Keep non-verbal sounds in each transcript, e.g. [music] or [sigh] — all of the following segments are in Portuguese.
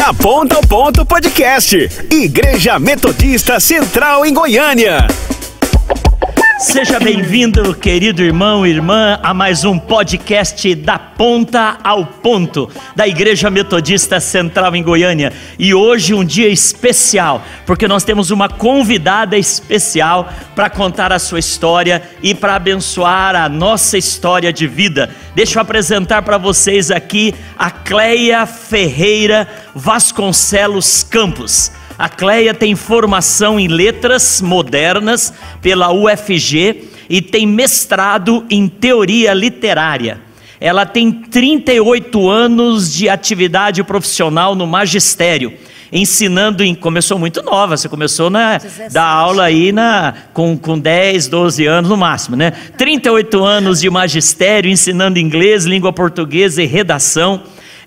Da Ponta ao Ponto Podcast. Igreja Metodista Central em Goiânia. Seja bem-vindo, querido irmão e irmã, a mais um podcast da Ponta ao Ponto, da Igreja Metodista Central em Goiânia. E hoje um dia especial, porque nós temos uma convidada especial para contar a sua história e para abençoar a nossa história de vida. Deixa eu apresentar para vocês aqui a Cleia Ferreira Vasconcelos Campos. A Cleia tem formação em letras modernas pela UFG e tem mestrado em teoria literária. Ela tem 38 anos de atividade profissional no magistério ensinando em. Começou muito nova, você começou na da aula aí na, com, com 10, 12 anos no máximo, né? 38 anos de magistério, ensinando inglês, língua portuguesa e redação.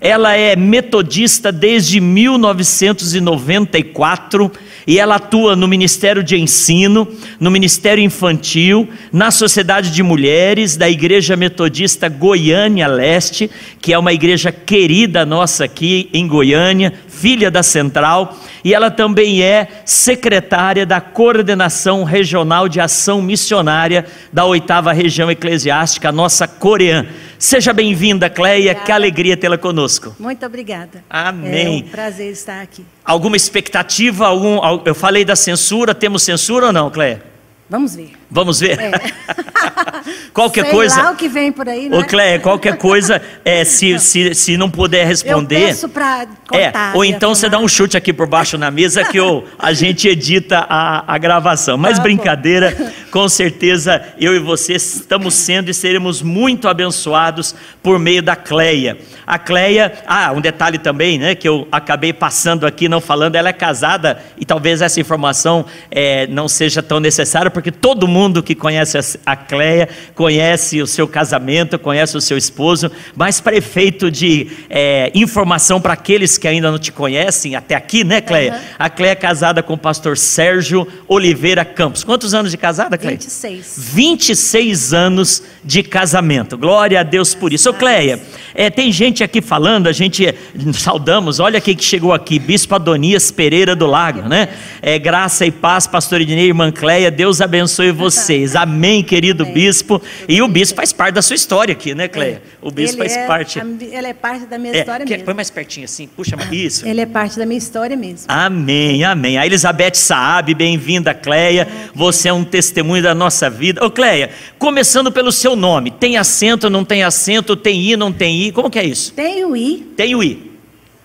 Ela é metodista desde 1994 e ela atua no Ministério de Ensino, no Ministério Infantil, na Sociedade de Mulheres da Igreja Metodista Goiânia Leste, que é uma igreja querida nossa aqui em Goiânia, filha da Central, e ela também é secretária da Coordenação Regional de Ação Missionária da Oitava Região Eclesiástica, nossa coreana. Seja bem-vinda, Cleia, obrigada. que alegria tê-la conosco. Muito obrigada. Amém. É um prazer estar aqui. Alguma expectativa? Algum, eu falei da censura, temos censura ou não, Cleia? Vamos ver. Vamos ver? É. [laughs] qualquer Sei coisa. Lá o que vem por aí, né? Ô, Cleia, qualquer coisa, é, se, se, se não puder responder. Eu peço cortar, é, ou então você dá um chute aqui por baixo na mesa que eu, a gente edita a, a gravação. Mas ah, brincadeira, bom. com certeza eu e você estamos sendo e seremos muito abençoados por meio da Cleia. A Cleia, ah, um detalhe também, né, que eu acabei passando aqui, não falando, ela é casada e talvez essa informação é, não seja tão necessária, porque todo mundo que conhece a Cleia conhece o seu casamento, conhece o seu esposo, mas para efeito de é, informação para aqueles que ainda não te conhecem, até aqui, né, Cleia? Uhum. A Cleia é casada com o pastor Sérgio Oliveira Campos. Quantos anos de casada, Cleia? 26. 26 anos de casamento. Glória a Deus por isso. Ô, Cleia, é, tem gente aqui falando, a gente saudamos, olha quem que chegou aqui, Bispo Adonias Pereira do Lago, né? É, graça e paz, pastor Ednei, irmã Cleia, Deus abençoe [laughs] vocês. Amém, querido Amém. bispo. E o bispo faz parte da sua história aqui, né, Cleia? O bispo ele faz é, parte. Ele é parte da minha é, história mesmo. Põe mais pertinho assim, puxa isso. Ele é parte da minha história mesmo. Amém, amém. A Elizabeth Saab, bem-vinda, Cleia. Você é um testemunho da nossa vida. Ô, Cleia, começando pelo seu nome, tem acento, não tem acento, tem I, não tem I, como que é isso? Tem o I. Tem o I.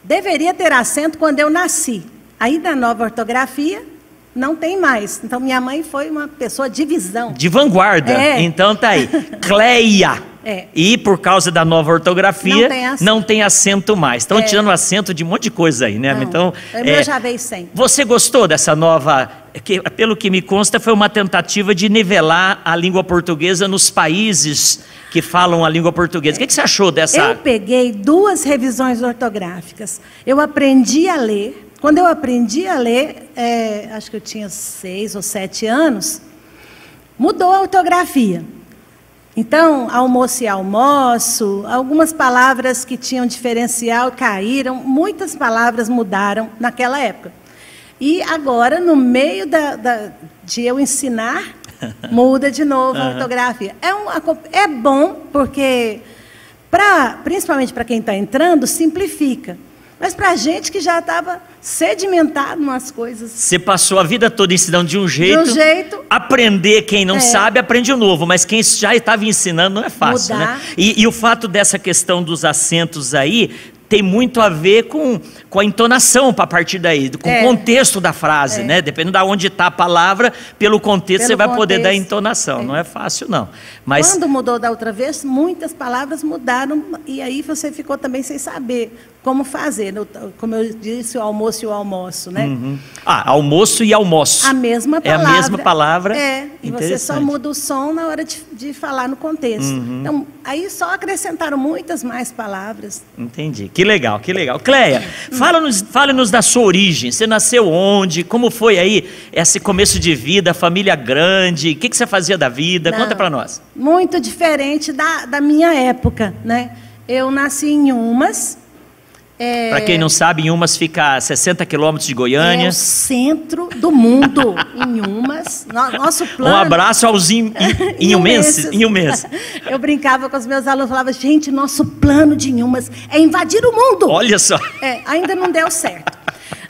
Deveria ter acento quando eu nasci. Aí na nova ortografia, não tem mais. Então minha mãe foi uma pessoa de visão. De vanguarda. É. Então tá aí. [laughs] Cleia. É. E por causa da nova ortografia, não tem acento, não tem acento mais. Estão é. tirando acento de um monte de coisa aí, né? Não, então, eu é, já veio sem. Você gostou dessa nova. Que, pelo que me consta, foi uma tentativa de nivelar a língua portuguesa nos países que falam a língua portuguesa. O que, que você achou dessa? Eu peguei duas revisões ortográficas. Eu aprendi a ler quando eu aprendi a ler, é, acho que eu tinha seis ou sete anos, mudou a ortografia. Então, almoço e almoço, algumas palavras que tinham diferencial caíram, muitas palavras mudaram naquela época. E agora, no meio da, da, de eu ensinar, [laughs] muda de novo a ortografia. É, um, é bom porque, pra, principalmente para quem está entrando, simplifica. Mas para a gente que já estava sedimentado nas coisas. Você passou a vida toda ensinando de um jeito. De um jeito. Aprender, quem não é. sabe, aprende o novo. Mas quem já estava ensinando não é fácil, né? Mudar. né? E, e o fato dessa questão dos acentos aí tem muito a ver com, com a entonação para partir daí, com é. o contexto da frase, é. né? Dependendo de onde está a palavra, pelo contexto pelo você vai contexto. poder dar a entonação. É. Não é fácil, não. Mas... Quando mudou da outra vez, muitas palavras mudaram e aí você ficou também sem saber como fazer. Como eu disse, o almoço e o almoço, né? Uhum. Ah, almoço e almoço. A mesma palavra. É a mesma palavra. É, e você só muda o som na hora de, de falar no contexto. Uhum. Então, aí só acrescentaram muitas mais palavras. Entendi. Que legal, que legal. Cleia, fala-nos fala -nos da sua origem. Você nasceu onde? Como foi aí esse começo de vida, família grande? O que, que você fazia da vida? Não, Conta para nós. Muito diferente da, da minha época, né? Eu nasci em Umas, É, Para quem não sabe, em Umas fica a 60 quilômetros de é Goiânia. o centro do mundo, em Umas. No- Nosso plano... Um abraço aos in, in, [laughs] inhumenses. inhumenses. Eu brincava com os meus alunos, falava, gente, nosso plano de Inhumas é invadir o mundo. Olha só. É, ainda não deu certo.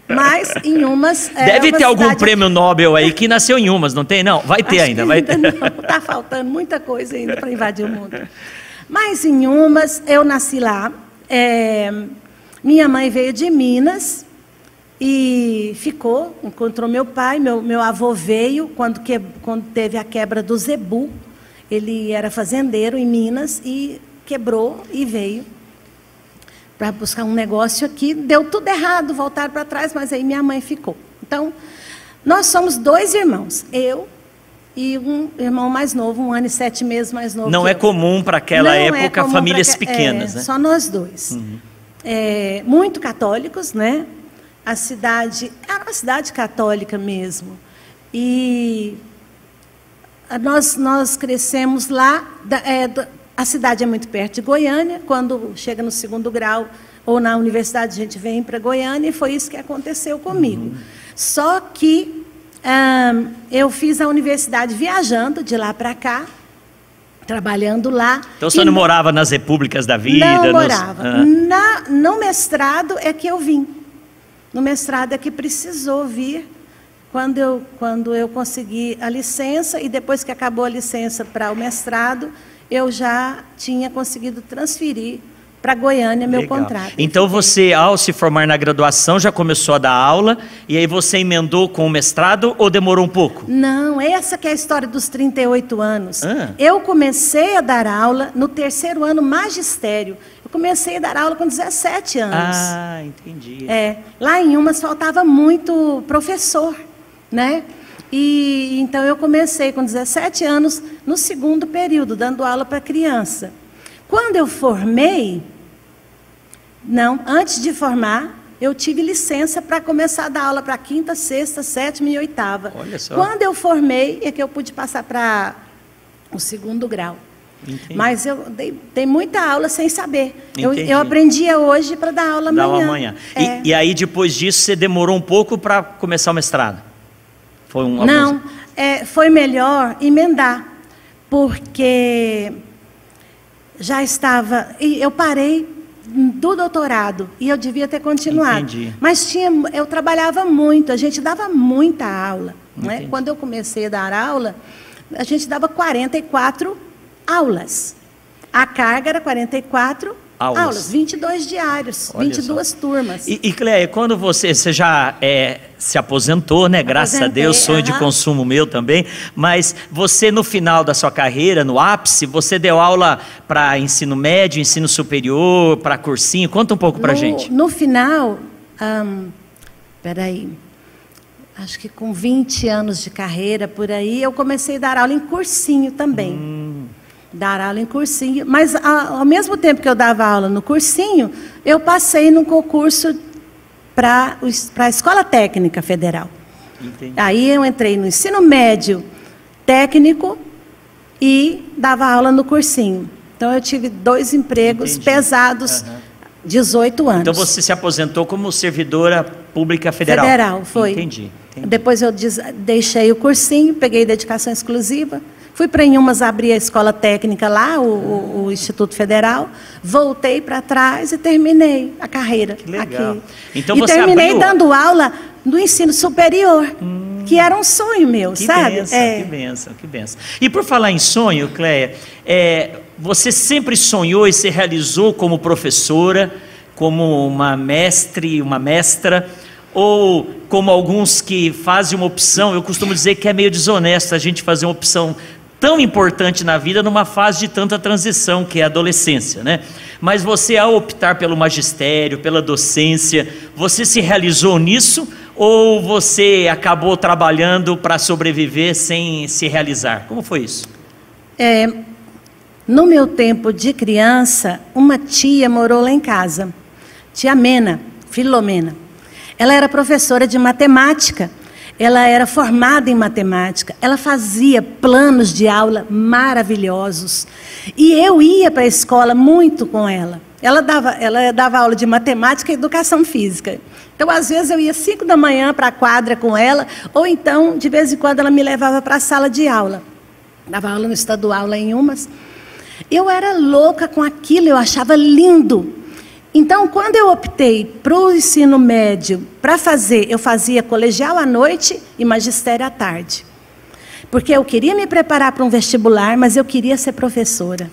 Mas em Umas. é Deve uma ter algum cidade- prêmio Nobel aí que nasceu em Umas, não tem? Não, vai ter Acho ainda, vai ter. não. Está faltando muita coisa ainda para invadir o mundo. Mas em Umas, eu nasci lá. é, minha mãe veio de Minas e ficou, encontrou meu pai. Meu, meu avô veio quando, que, quando teve a quebra do Zebu. Ele era fazendeiro em Minas e quebrou e veio para buscar um negócio aqui. Deu tudo errado, voltaram para trás, mas aí minha mãe ficou. Então, nós somos dois irmãos, eu e um irmão mais novo, um ano e sete meses mais novo. Não é eu. comum para aquela Não é época comum famílias que- pequenas, é, né? Só nós dois. É, muito católicos, né? A cidade era uma cidade católica mesmo. E nós, nós crescemos lá. da- é, da- a cidade é muito perto de Goiânia. Quando chega no segundo grau ou na universidade, a gente vem para Goiânia e foi isso que aconteceu comigo. Só que ahn, eu fiz a universidade viajando de lá para cá, trabalhando lá. Então você não morava nas repúblicas da vida? não nos- morava. Ah. Na, no mestrado é que eu vim. No mestrado é que precisou vir. Quando eu, quando eu consegui a licença, e depois que acabou a licença para o mestrado, eu já tinha conseguido transferir para Goiânia meu Legal. contrato. Então você, ao se formar na graduação, já começou a dar aula, e aí você emendou com o mestrado ou demorou um pouco? Não, essa que é a história dos 38 anos. Ah. Eu comecei a dar aula no terceiro ano magistério. Eu comecei a dar aula com 17 anos. Ah, entendi. É, lá em Umas faltava muito professor, né? E então eu comecei com 17 anos no segundo período, dando aula para criança. Quando eu formei, não, antes de formar, eu tive licença para começar a dar aula para quinta, sexta, sétima e oitava. Olha só. Quando eu formei, é que eu pude passar para o segundo grau. Entendi. Mas eu dei, dei muita aula sem saber. Eu, Entendi. eu aprendia hoje para dar aula Dá amanhã. uma manhã. E- É. E, aí, depois disso, você demorou um pouco para começar o mestrado? Foi um Não, é, foi melhor emendar, porque já estava. E eu parei do doutorado e eu devia ter continuado. Entendi. Mas tinha, eu trabalhava muito, a gente dava muita aula. Né? Quando eu comecei a dar aula, a gente dava 44 aulas. A carga era 44 Aulas. aulas, 22 diários, Olha 22 turmas. E, e Cleia, quando você, você já é, se aposentou, né? Graças a Aposentei, Deus, sonho de aham. consumo meu também. Mas você, no final da sua carreira, no ápice, você deu aula para ensino médio, ensino superior, para cursinho. Conta um pouco para gente. No final, ahn, peraí, acho que com 20 anos de carreira por aí, eu comecei a dar aula em cursinho também. Hum. Dar aula em cursinho. Mas ao mesmo tempo que eu dava aula no cursinho, eu passei num concurso para a Escola Técnica Federal. Entendi. Aí eu entrei no ensino médio técnico e dava aula no cursinho. Então eu tive dois empregos Entendi. pesados, Aham. 18 anos. Então você se aposentou como servidora pública federal? Federal, foi. Entendi. entendi. Depois eu deixei o cursinho, peguei dedicação exclusiva, fui para Inhumas abrir a escola técnica lá, o, o- o Instituto Federal, voltei para trás e terminei a carreira Que legal. aqui. Então e você terminei abriu- dando aula no ensino superior, que era um sonho meu, Que sabe? benção, É. que benção, que benção. E por falar em sonho, Cleia, é, você sempre sonhou e se realizou como professora, como uma mestre, uma mestra, ou como alguns que fazem uma opção, eu costumo dizer que é meio desonesto a gente fazer uma opção tão importante na vida numa fase de tanta transição que é a adolescência, né? Mas você ao optar pelo magistério, pela docência, você se realizou nisso ou você acabou trabalhando para sobreviver sem se realizar? Como foi isso? É, no meu tempo de criança, uma tia morou lá em casa, tia Mena, Filomena. Ela era professora de matemática, ela era formada em matemática, ela fazia planos de aula maravilhosos. E eu ia para a escola muito com ela. Ela dava, ela dava aula de matemática e educação física. Então, às vezes, eu ia cinco da manhã para a quadra com ela, ou então, de vez em quando, ela me levava para a sala de aula. Dava aula no estadual lá em Umas. Eu era louca com aquilo, eu achava lindo. Então, quando eu optei para o ensino médio, para fazer, eu fazia colegial à noite e magistério à tarde. Porque eu queria me preparar para um vestibular, mas eu queria ser professora.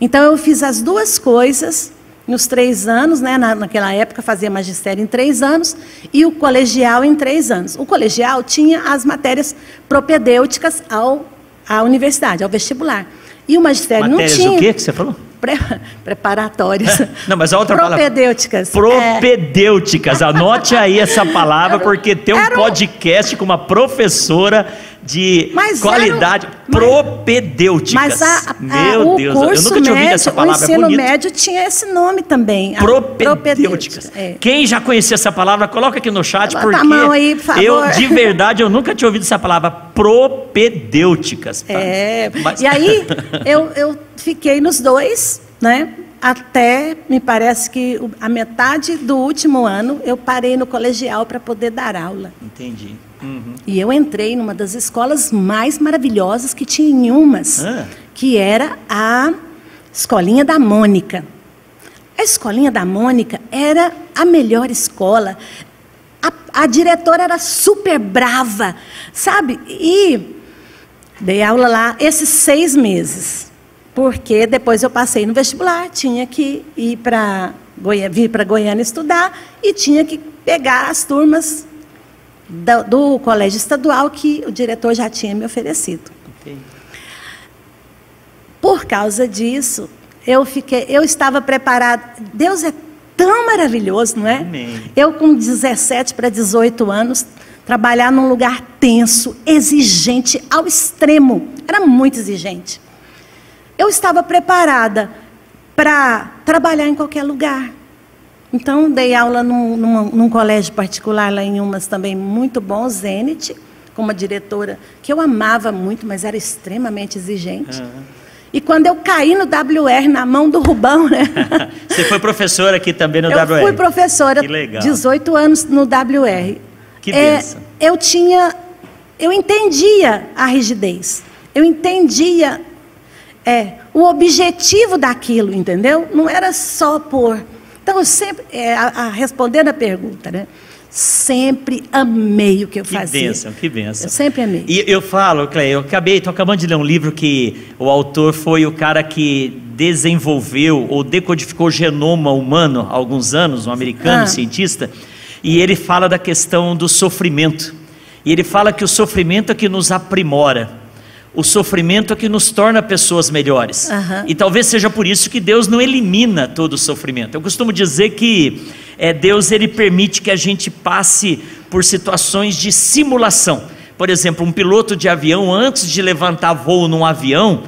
Então, eu fiz as duas coisas nos três anos, né? Na, naquela época fazia magistério em três anos e o colegial em três anos. O colegial tinha as matérias propedêuticas ao, à universidade, ao vestibular. E o magistério matérias não tinha. o quê que você falou? Pre [laughs] preparatórias. [laughs] Não, mas a outra Propedêuticas. palavra. Propedêuticas. É. Anote aí essa palavra, porque tem um podcast com uma professora de mas qualidade era, propedêuticas. Mas a, a, Meu Deus, eu nunca tinha ouvido essa palavra. O é ensino é médio tinha esse nome também. Propedêuticas. É. Quem já conhecia essa palavra, coloca aqui no chat, Levanta porque aí, por eu, de verdade, eu nunca tinha ouvido essa palavra, propedêuticas. Tá? É, mas... e aí [laughs] eu, eu fiquei nos dois, né? Até, me parece que a metade do último ano, eu parei no colegial para poder dar aula. Entendi. Uhum. E eu entrei numa das escolas mais maravilhosas que tinha em Umas, ah. que era a Escolinha da Mônica. A Escolinha da Mônica era a melhor escola. A, a diretora era super brava, sabe? E dei aula lá esses seis meses, porque depois eu passei no vestibular, tinha que ir para Goiânia, vir para Goiânia estudar e tinha que pegar as turmas do, do, colégio estadual que o diretor já tinha me oferecido. Okay. Por causa disso, eu fiquei, eu estava preparada. Deus é tão maravilhoso, não é? Amém. Eu com 17 para 18 anos, trabalhar num lugar tenso, exigente ao extremo, era muito exigente. Eu estava preparada para trabalhar em qualquer lugar. Então, dei aula num, num, num, colégio particular lá em Umas também muito bom, Zenit, com uma diretora que eu amava muito, mas era extremamente exigente. Uhum. E quando eu caí no WR na mão do Rubão, né? [laughs] Você foi professora aqui também no eu WR? Eu fui professora, que legal. 18 anos no WR. Que é, Eu tinha, eu entendia a rigidez, eu entendia é, o objetivo daquilo, entendeu? Não era só por então, eu sempre, é, a, a, respondendo a pergunta, né? Sempre amei o que eu que fazia. Que benção, que benção. Eu sempre amei. E eu falo, Cleia, eu acabei, estou acabando de ler um livro que o autor foi o cara que desenvolveu ou decodificou o genoma humano há alguns anos, um americano, ah. cientista, e ele fala da questão do sofrimento. E ele fala que o sofrimento é que nos aprimora o sofrimento é que nos torna pessoas melhores. Uhum. E talvez seja por isso que Deus não elimina todo o sofrimento. Eu costumo dizer que é, Deus ele permite que a gente passe por situações de simulação. Por exemplo, um piloto de avião, antes de levantar voo num avião,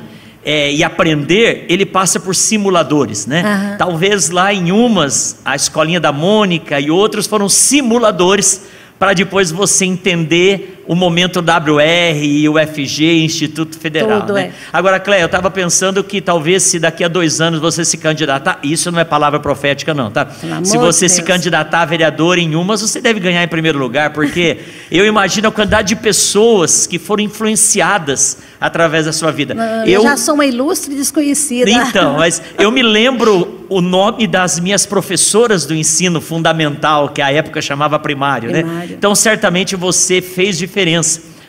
é, e aprender, ele passa por simuladores, né? Uhum. Talvez lá em umas, a escolinha da Mônica e outros foram simuladores para depois você entender o momento WR e o FG, Instituto Federal. Tudo, né? é. Agora, Cléia, eu estava pensando que talvez se daqui a dois anos você se candidatar, isso não é palavra profética, não, tá? Se você se candidatar a vereador em umas, você deve ganhar em primeiro lugar, porque [laughs] eu imagino a quantidade de pessoas que foram influenciadas através da sua vida. Não, eu, eu já sou uma ilustre desconhecida. Então, [laughs] mas eu me lembro o nome das minhas professoras do ensino fundamental, que a época chamava primário, né? primário. né? Então, certamente você fez diferença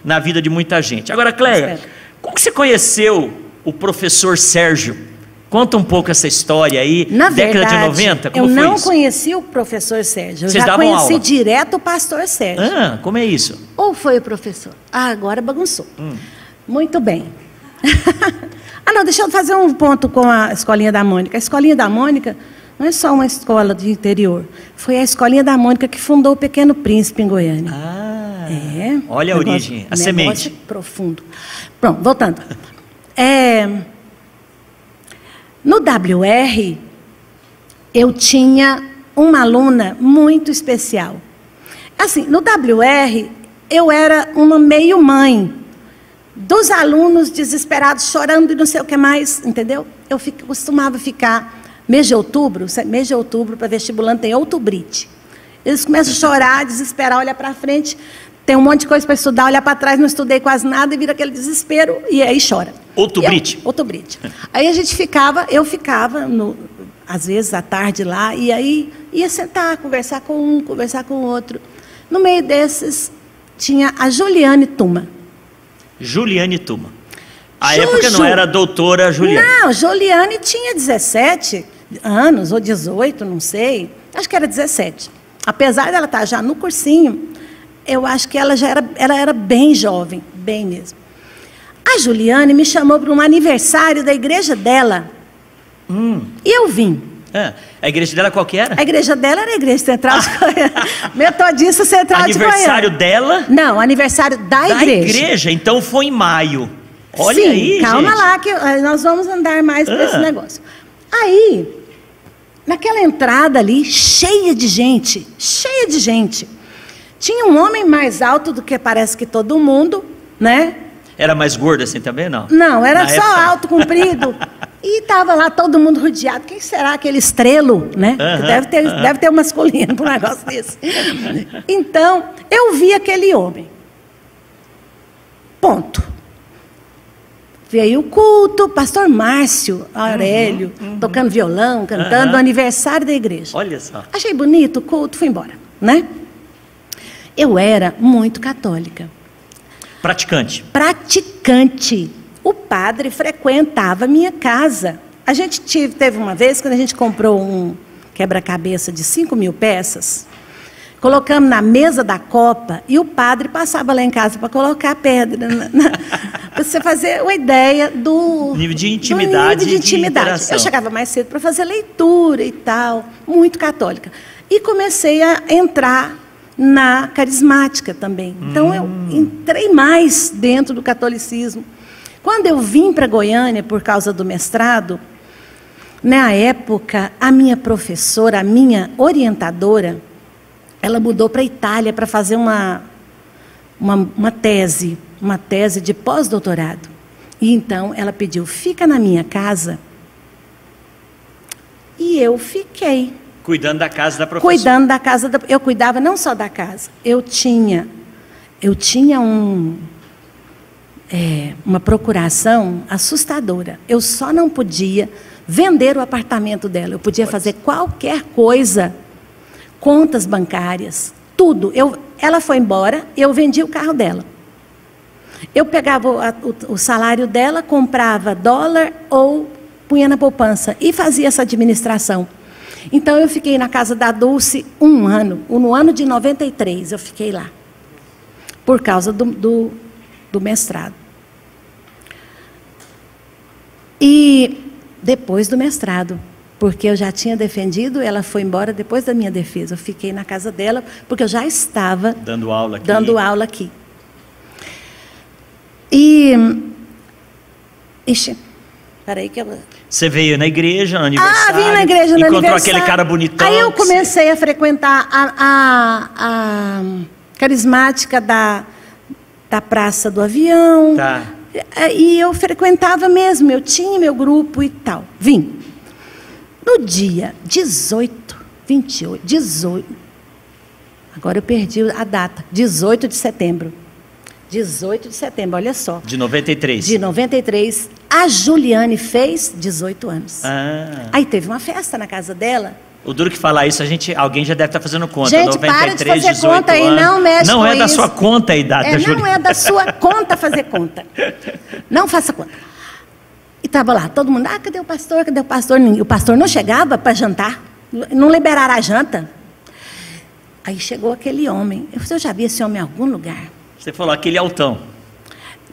na vida de muita gente. Agora, Cleia, como você conheceu o professor Sérgio? Conta um pouco essa história aí, Na década verdade, de 90, como eu foi não isso? conheci o professor Sérgio, eu Vocês já conheci aula? direto o pastor Sérgio. Ah, como é isso? Ou foi o professor? Ah, agora bagunçou. Hum. Muito bem. [laughs] ah, não, deixa eu fazer um ponto com a Escolinha da Mônica. A Escolinha da Mônica não é só uma escola de interior. Foi a Escolinha da Mônica que fundou o Pequeno Príncipe em Goiânia. Ah, é. olha a negócio, origem, a semente. profundo. Pronto, voltando. É, no WR, eu tinha uma aluna muito especial. Assim, no WR, eu era uma meio mãe dos alunos desesperados, chorando e não sei o que mais, entendeu? Eu fico, costumava ficar mês de outubro, mês de outubro para vestibulando tem outubrite. Eles começam a chorar, desesperar, olhar para frente, tem um monte de coisa para estudar, olhar para trás, não estudei quase nada e vira aquele desespero e aí chora. Outubrite. Outubrite. Aí a gente ficava, eu ficava, no, às vezes à tarde lá, e aí ia sentar, conversar com um, conversar com o outro. No meio desses tinha a Juliane Tuma. Juliane Tuma. A Juju. época não era doutora Juliane. Não, Juliane tinha 17 anos, ou 18, não sei. Acho que era 17. Apesar dela estar já no cursinho, eu acho que ela já era, ela era bem jovem, bem mesmo. A Juliane me chamou para um aniversário da igreja dela. Hum. E eu vim. É. A igreja dela qual que era? A igreja dela era a igreja central de Goiânia. Metodista central de Goiânia. Aniversário dela? Não, aniversário da, da igreja. Da igreja, então foi em maio. Olha Sim, aí, calma gente. lá que eh, nós vamos andar mais ah. para esse negócio. Aí, naquela entrada ali, cheia de gente, cheia de gente. Tinha um homem mais alto do que parece que todo mundo, né? Era mais gordo assim também, não? Não, era Na só época... alto, comprido. [laughs] e estava lá todo mundo rodeado. Quem será aquele estrelo, né? Uh -huh, deve, ter, uh -huh. deve ter um masculino para um negócio desse. Então, eu vi aquele homem. Ponto. Veio o culto, pastor Márcio Aurélio, uhum, uhum. tocando violão, cantando, uhum. aniversário da igreja. Olha só. Achei bonito o culto, fui embora, né? Eu era muito católica. Praticante. Praticante. O padre frequentava a minha casa. A gente tive, teve uma vez, quando a gente comprou um quebra-cabeça de 5 mil peças, colocamos na mesa da copa e o padre passava lá em casa para colocar a pedra. [laughs] para você fazer uma ideia do nível de intimidade. Nível de intimidade. De eu chegava mais cedo para fazer leitura e tal, muito católica. E comecei a entrar na carismática também. Então eu hum. entrei mais dentro do catolicismo. Quando eu vim para Goiânia por causa do mestrado, na época, a minha professora, a minha orientadora, ela mudou para a Itália para fazer uma, uma, uma tese, uma tese de pós-doutorado. E então ela pediu: fica na minha casa. E eu fiquei. Cuidando da casa da professora. Cuidando da casa da, eu cuidava não só da casa. Eu tinha eu tinha um é, uma procuração assustadora. Eu só não podia vender o apartamento dela. Eu podia fazer qualquer coisa contas bancárias, tudo. Eu, ela foi embora, eu vendi o carro dela. Eu pegava o, o, o salário dela, comprava dólar ou punha na poupança e fazia essa administração. Então eu fiquei na casa da Dulce um ano, no ano de 93 eu fiquei lá, por causa do, do, do mestrado. E depois do mestrado, porque eu já tinha defendido, ela foi embora depois da minha defesa. Eu fiquei na casa dela, porque eu já estava dando aula aqui. Dando aula aqui. E. Ixi, peraí que eu. Você veio na igreja, no aniversário. Ah, vim na igreja no encontrou aniversário. aquele cara bonitão. Aí eu comecei a frequentar a, a, a carismática da, da Praça do Avião. Tá. E eu frequentava mesmo, eu tinha meu grupo e tal. Vim. No dia 18, 28, 18, agora eu perdi a data, 18 de setembro. 18 de setembro, olha só. De 93. De 93, a Juliane fez 18 anos. Ah. Aí teve uma festa na casa dela. O duro que falar isso, a gente, alguém já deve estar fazendo conta. Gente, 93, para de fazer 18 conta aí, não mexe Não é da isso. sua conta a idade É, não é da sua conta fazer conta. Não faça conta. E estava lá, todo mundo, ah, cadê o pastor? Cadê o pastor? O pastor não chegava para jantar, não liberaram a janta. Aí chegou aquele homem. Eu falei, eu já vi esse homem em algum lugar. Você falou aquele altão.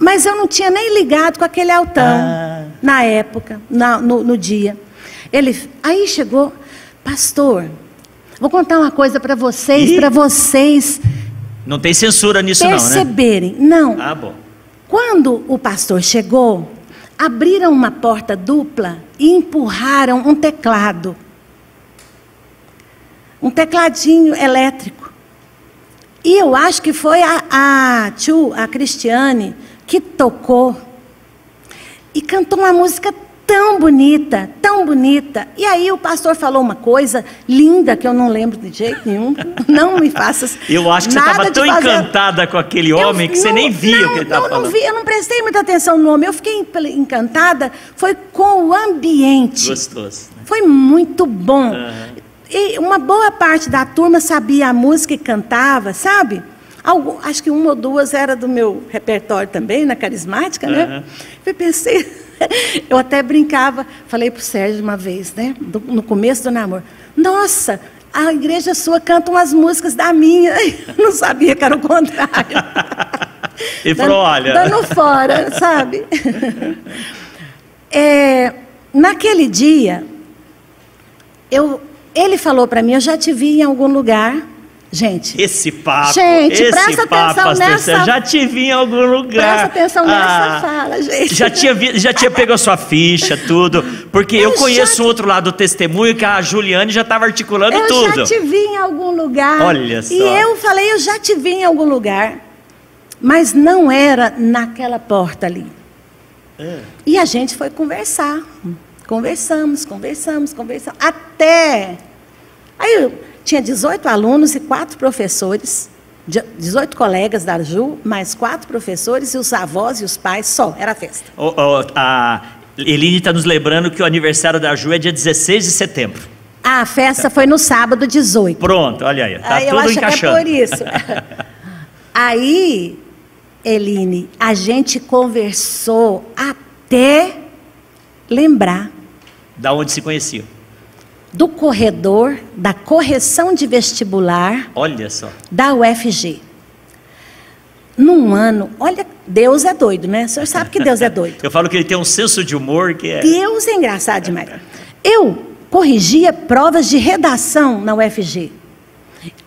Mas eu não tinha nem ligado com aquele altão Ah. na época, na- no, no dia. Ele, aí chegou, pastor, vou contar uma coisa para vocês, para vocês Não tem censura nisso não, né? perceberem. Não, Ah, bom. Quando o pastor chegou, abriram uma porta dupla e empurraram um teclado. Um tecladinho elétrico. E eu acho que foi a, a tio, a Cristiane, que tocou. E cantou uma música tão bonita, tão bonita. E aí o pastor falou uma coisa linda que eu não lembro de jeito nenhum. [laughs] Não me faça. Eu acho que você estava tão fazer... encantada com aquele homem eu, que não, você nem via não, o que ele estava falando. Não, vi, eu não prestei muita atenção no homem. Eu fiquei encantada. Foi com o ambiente. Gostoso. Né? Foi muito bom. Uhum. E uma boa parte da turma sabia a música e cantava, sabe? Algo, acho que uma ou duas era do meu repertório também, na carismática, uhum. né? Eu pensei, [laughs] eu até brincava, falei para o Sérgio uma vez, né? no começo do namoro. Nossa, a igreja sua canta umas músicas da minha. [laughs] Eu não sabia que era o contrário. [laughs] e falou, olha. Dando fora, sabe? É, naquele dia, eu, ele falou para mim, eu já te vi em algum lugar. Gente. Esse papo. Gente, esse presta papo, atenção nessa. Já te vi em algum lugar. Presta atenção nessa ah, fala, gente. Já tinha, vi, já tinha pego a sua ficha, tudo. Porque eu, eu conheço o outro lado do testemunho que a Juliane já estava articulando eu tudo. Eu já te vi em algum lugar. Olha só. E eu falei, eu já te vi em algum lugar. Mas não era naquela porta ali. É. E a gente foi conversar. Conversamos, conversamos, conversamos. Até. Aí eu tinha 18 alunos e quatro professores, 18 colegas da Ju, mais quatro professores e os avós e os pais, só, era festa. Oh, oh, a Eline está nos lembrando que o aniversário da Ju é dia 16 de setembro. a festa foi no sábado 18. Pronto, olha aí, tá aí tudo eu acho encaixando. Que é por isso. [laughs] aí, Eline, a gente conversou até lembrar. Da onde se conhecia do corredor da correção de vestibular. Olha só. Da UFG. Num ano, olha, Deus é doido, né? O senhor sabe que Deus é doido. [laughs] Eu falo que ele tem um senso de humor que é. Deus é engraçado demais. Eu corrigia provas de redação na UFG.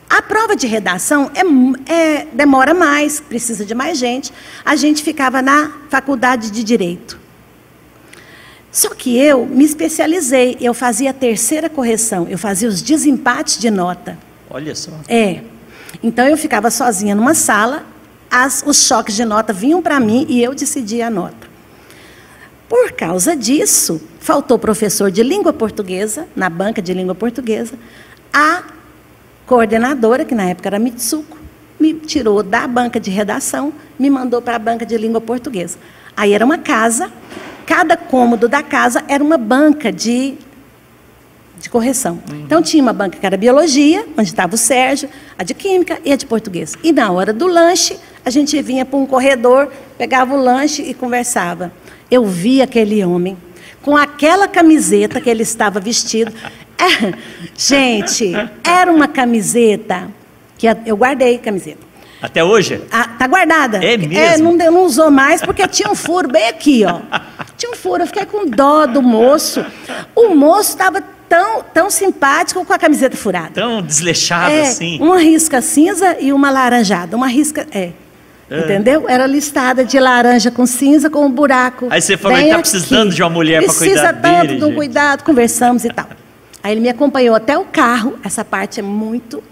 A prova de redação é, é, demora mais, precisa de mais gente. A gente ficava na faculdade de Direito. Só que eu me especializei, eu fazia a terceira correção, eu fazia os desempates de nota. Olha só. É. Então eu ficava sozinha numa sala, as, os choques de nota vinham para mim e eu decidia a nota. Por causa disso, faltou professor de língua portuguesa, na banca de língua portuguesa. A coordenadora, que na época era Mitsuko, me tirou da banca de redação, me mandou para a banca de língua portuguesa. Aí era uma casa cada cômodo da casa era uma banca de, de correção. Uhum. Então tinha uma banca que era biologia, onde estava o Sérgio, a de química e a de português. E na hora do lanche, a gente vinha para um corredor, pegava o lanche e conversava. Eu vi aquele homem com aquela camiseta que ele estava vestido. [laughs] É, gente, era uma camiseta que eu guardei camiseta. Até hoje? Ah, tá guardada. É mesmo? É, não, não usou mais porque tinha um furo bem aqui, ó. [laughs] Tinha um furo, eu fiquei com dó do moço. O moço estava tão, tão simpático com a camiseta furada. Tão desleixado é, assim. Uma risca cinza e uma laranjada. Uma risca. É. É. Entendeu? Era listada de laranja com cinza com um buraco. Aí você falou que está precisando de uma mulher para cuidar dele. Precisa tanto de um cuidado, conversamos e tal. Aí ele me acompanhou até o carro. Essa parte é muito.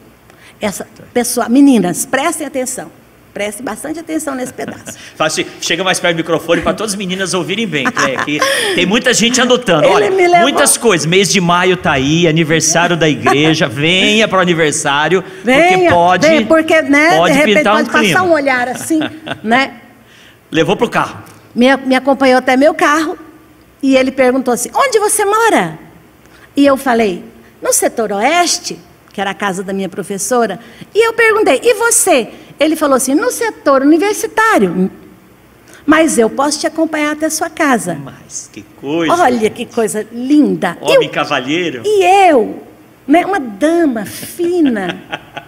Essa pessoa, meninas, prestem atenção. Preste bastante atenção nesse pedaço. [laughs] Assim, chega mais perto do microfone para todas as meninas ouvirem bem. É, que tem muita gente anotando. Olha, muitas coisas. Mês de maio tá aí, aniversário da igreja. [laughs] Venha para o aniversário. Venha, porque pode. Venha, porque, né, pode de repente pode um passar clima. um olhar assim, [laughs] né? Levou pro carro. Me, me acompanhou até meu carro e ele perguntou assim: onde você mora? E eu falei: no setor oeste, que era a casa da minha professora. E eu perguntei: e você? Ele falou assim: no setor universitário. Mas eu posso te acompanhar até a sua casa. Mas que coisa. Olha que coisa linda. Homem eu, cavalheiro. E eu, né, uma dama fina. [laughs]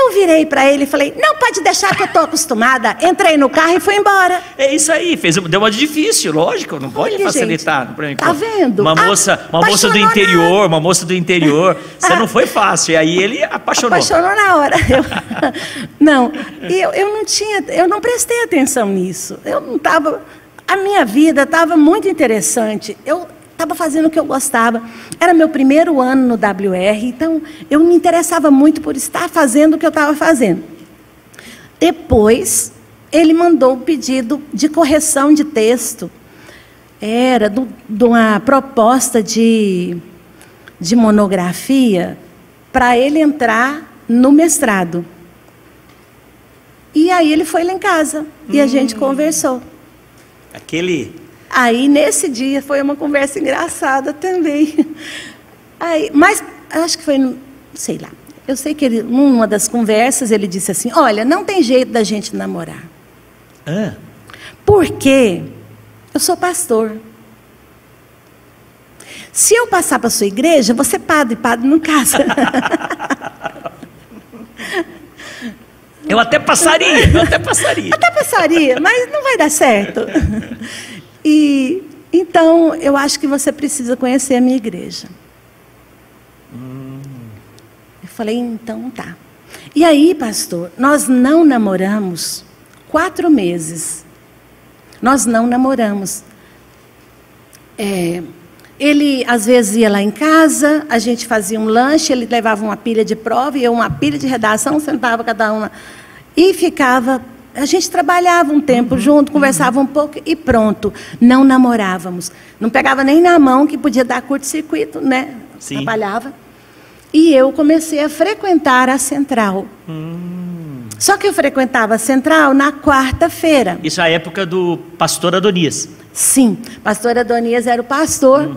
Eu virei para ele e falei: Não, pode deixar que eu estou acostumada. Entrei no carro e fui embora. É isso aí, fez, deu uma de difícil, lógico, não pode Olha, facilitar. Gente, exemplo, tá vendo? Uma moça, uma moça do interior, uma moça do interior. Você não foi fácil. E aí ele apaixonou. Apaixonou na hora. Eu, [laughs] não, eu, eu não tinha, eu não prestei atenção nisso. Eu não estava. A minha vida estava muito interessante. Eu estava fazendo o que eu gostava. Era meu primeiro ano no WR, então eu me interessava muito por estar fazendo o que eu estava fazendo. Depois, ele mandou um pedido de correção de texto. era do- de uma proposta de, de monografia para ele entrar no mestrado. E aí ele foi lá em casa e a gente conversou. Aquele. Aí nesse dia foi uma conversa engraçada também. Aí, mas acho que foi, sei lá. Eu sei que ele, numa das conversas ele disse assim: Olha, não tem jeito da gente namorar. Ah, Porque eu sou pastor. Se eu passar para sua igreja, você é padre, padre não casa. [laughs] eu até passaria, eu até passaria. Até passaria, mas não vai dar certo. [laughs] E então eu acho que você precisa conhecer a minha igreja. Eu falei, então tá. E aí, pastor, nós não namoramos quatro meses. Nós não namoramos. É, ele às vezes ia lá em casa, a gente fazia um lanche, ele levava uma pilha de prova e eu uma pilha de redação, [laughs] sentava cada uma e ficava. A gente trabalhava um tempo junto, conversava um pouco e pronto. Não namorávamos. Não pegava nem na mão que podia dar curto-circuito, né? Sim. Trabalhava. E eu comecei a frequentar a central. Só que eu frequentava a central na quarta-feira. Isso é a época do pastor Adonias. Sim, pastor Adonias era o pastor.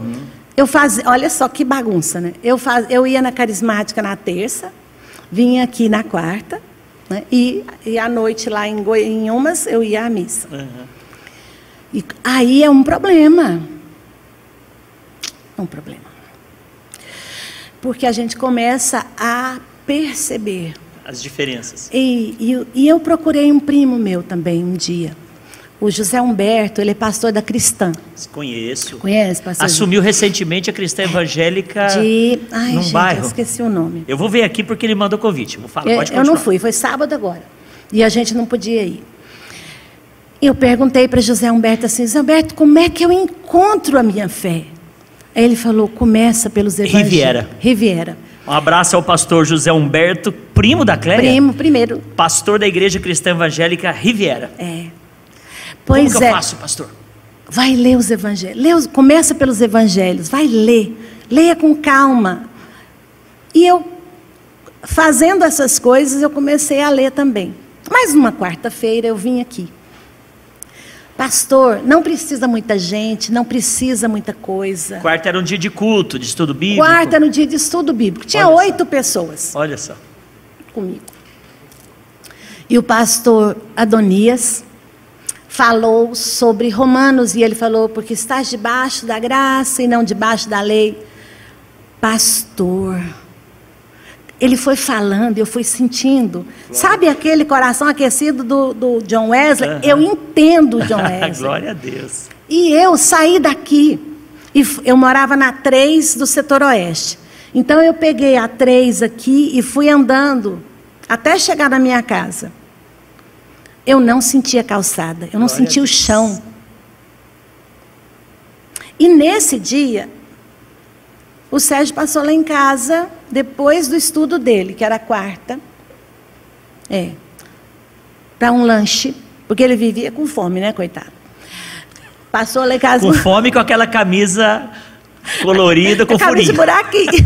Eu fazia, olha só que bagunça, né? Eu, faz, eu ia na carismática na terça, vinha aqui na quarta, né? e, e à noite lá em, Goi- em Umas eu ia à missa. E aí é um problema. É um problema. Porque a gente começa a perceber. As diferenças. E, e, e eu procurei um primo meu também um dia. O José Humberto, ele é pastor da Cristã. Conheço. Conhece, pastor? Assumiu recentemente a cristã evangélica De. Ai, num gente, bairro. eu esqueci o nome. Eu vou ver aqui porque ele mandou convite. Vou falar, Eu, pode eu continuar. não fui, foi sábado agora. E a gente não podia ir. Eu perguntei para José Humberto assim: José Humberto, como é que eu encontro a minha fé? Aí ele falou: começa pelos evangelhos. Riviera. Riviera. Um abraço ao pastor José Humberto, primo da Cléria. Primo, primeiro. Pastor da Igreja Cristã Evangélica Riviera. É. Como Pois que é. eu faço, pastor? Vai ler os evangelhos. Lê os- começa pelos evangelhos. Vai ler. Leia com calma. E eu, fazendo essas coisas, eu comecei a ler também. Mas numa quarta-feira eu vim aqui. Pastor, não precisa muita gente, não precisa muita coisa. Quarta era um dia de culto, de estudo bíblico. Quarta no dia de estudo bíblico. Tinha Olha só. oito pessoas Olha só. comigo. E o pastor Adonias falou sobre Romanos, e ele falou, porque estás debaixo da graça e não debaixo da lei. Pastor, ele foi falando, eu fui sentindo. Sabe aquele coração aquecido do, do John Wesley? Aham. Eu entendo o John [laughs] Wesley. Glória a Deus. E eu saí daqui. E eu morava na 3 do setor oeste. Então eu peguei a 3 aqui e fui andando até chegar na minha casa. Eu não sentia calçada, eu não Glória sentia o chão. E nesse dia, o Sérgio passou lá em casa, depois do estudo dele, que era quarta. É. Para um lanche, porque ele vivia com fome, né, coitado? Passou lá em casa. Com [laughs] fome com aquela camisa colorida com Camisa de furinho. buraquinho.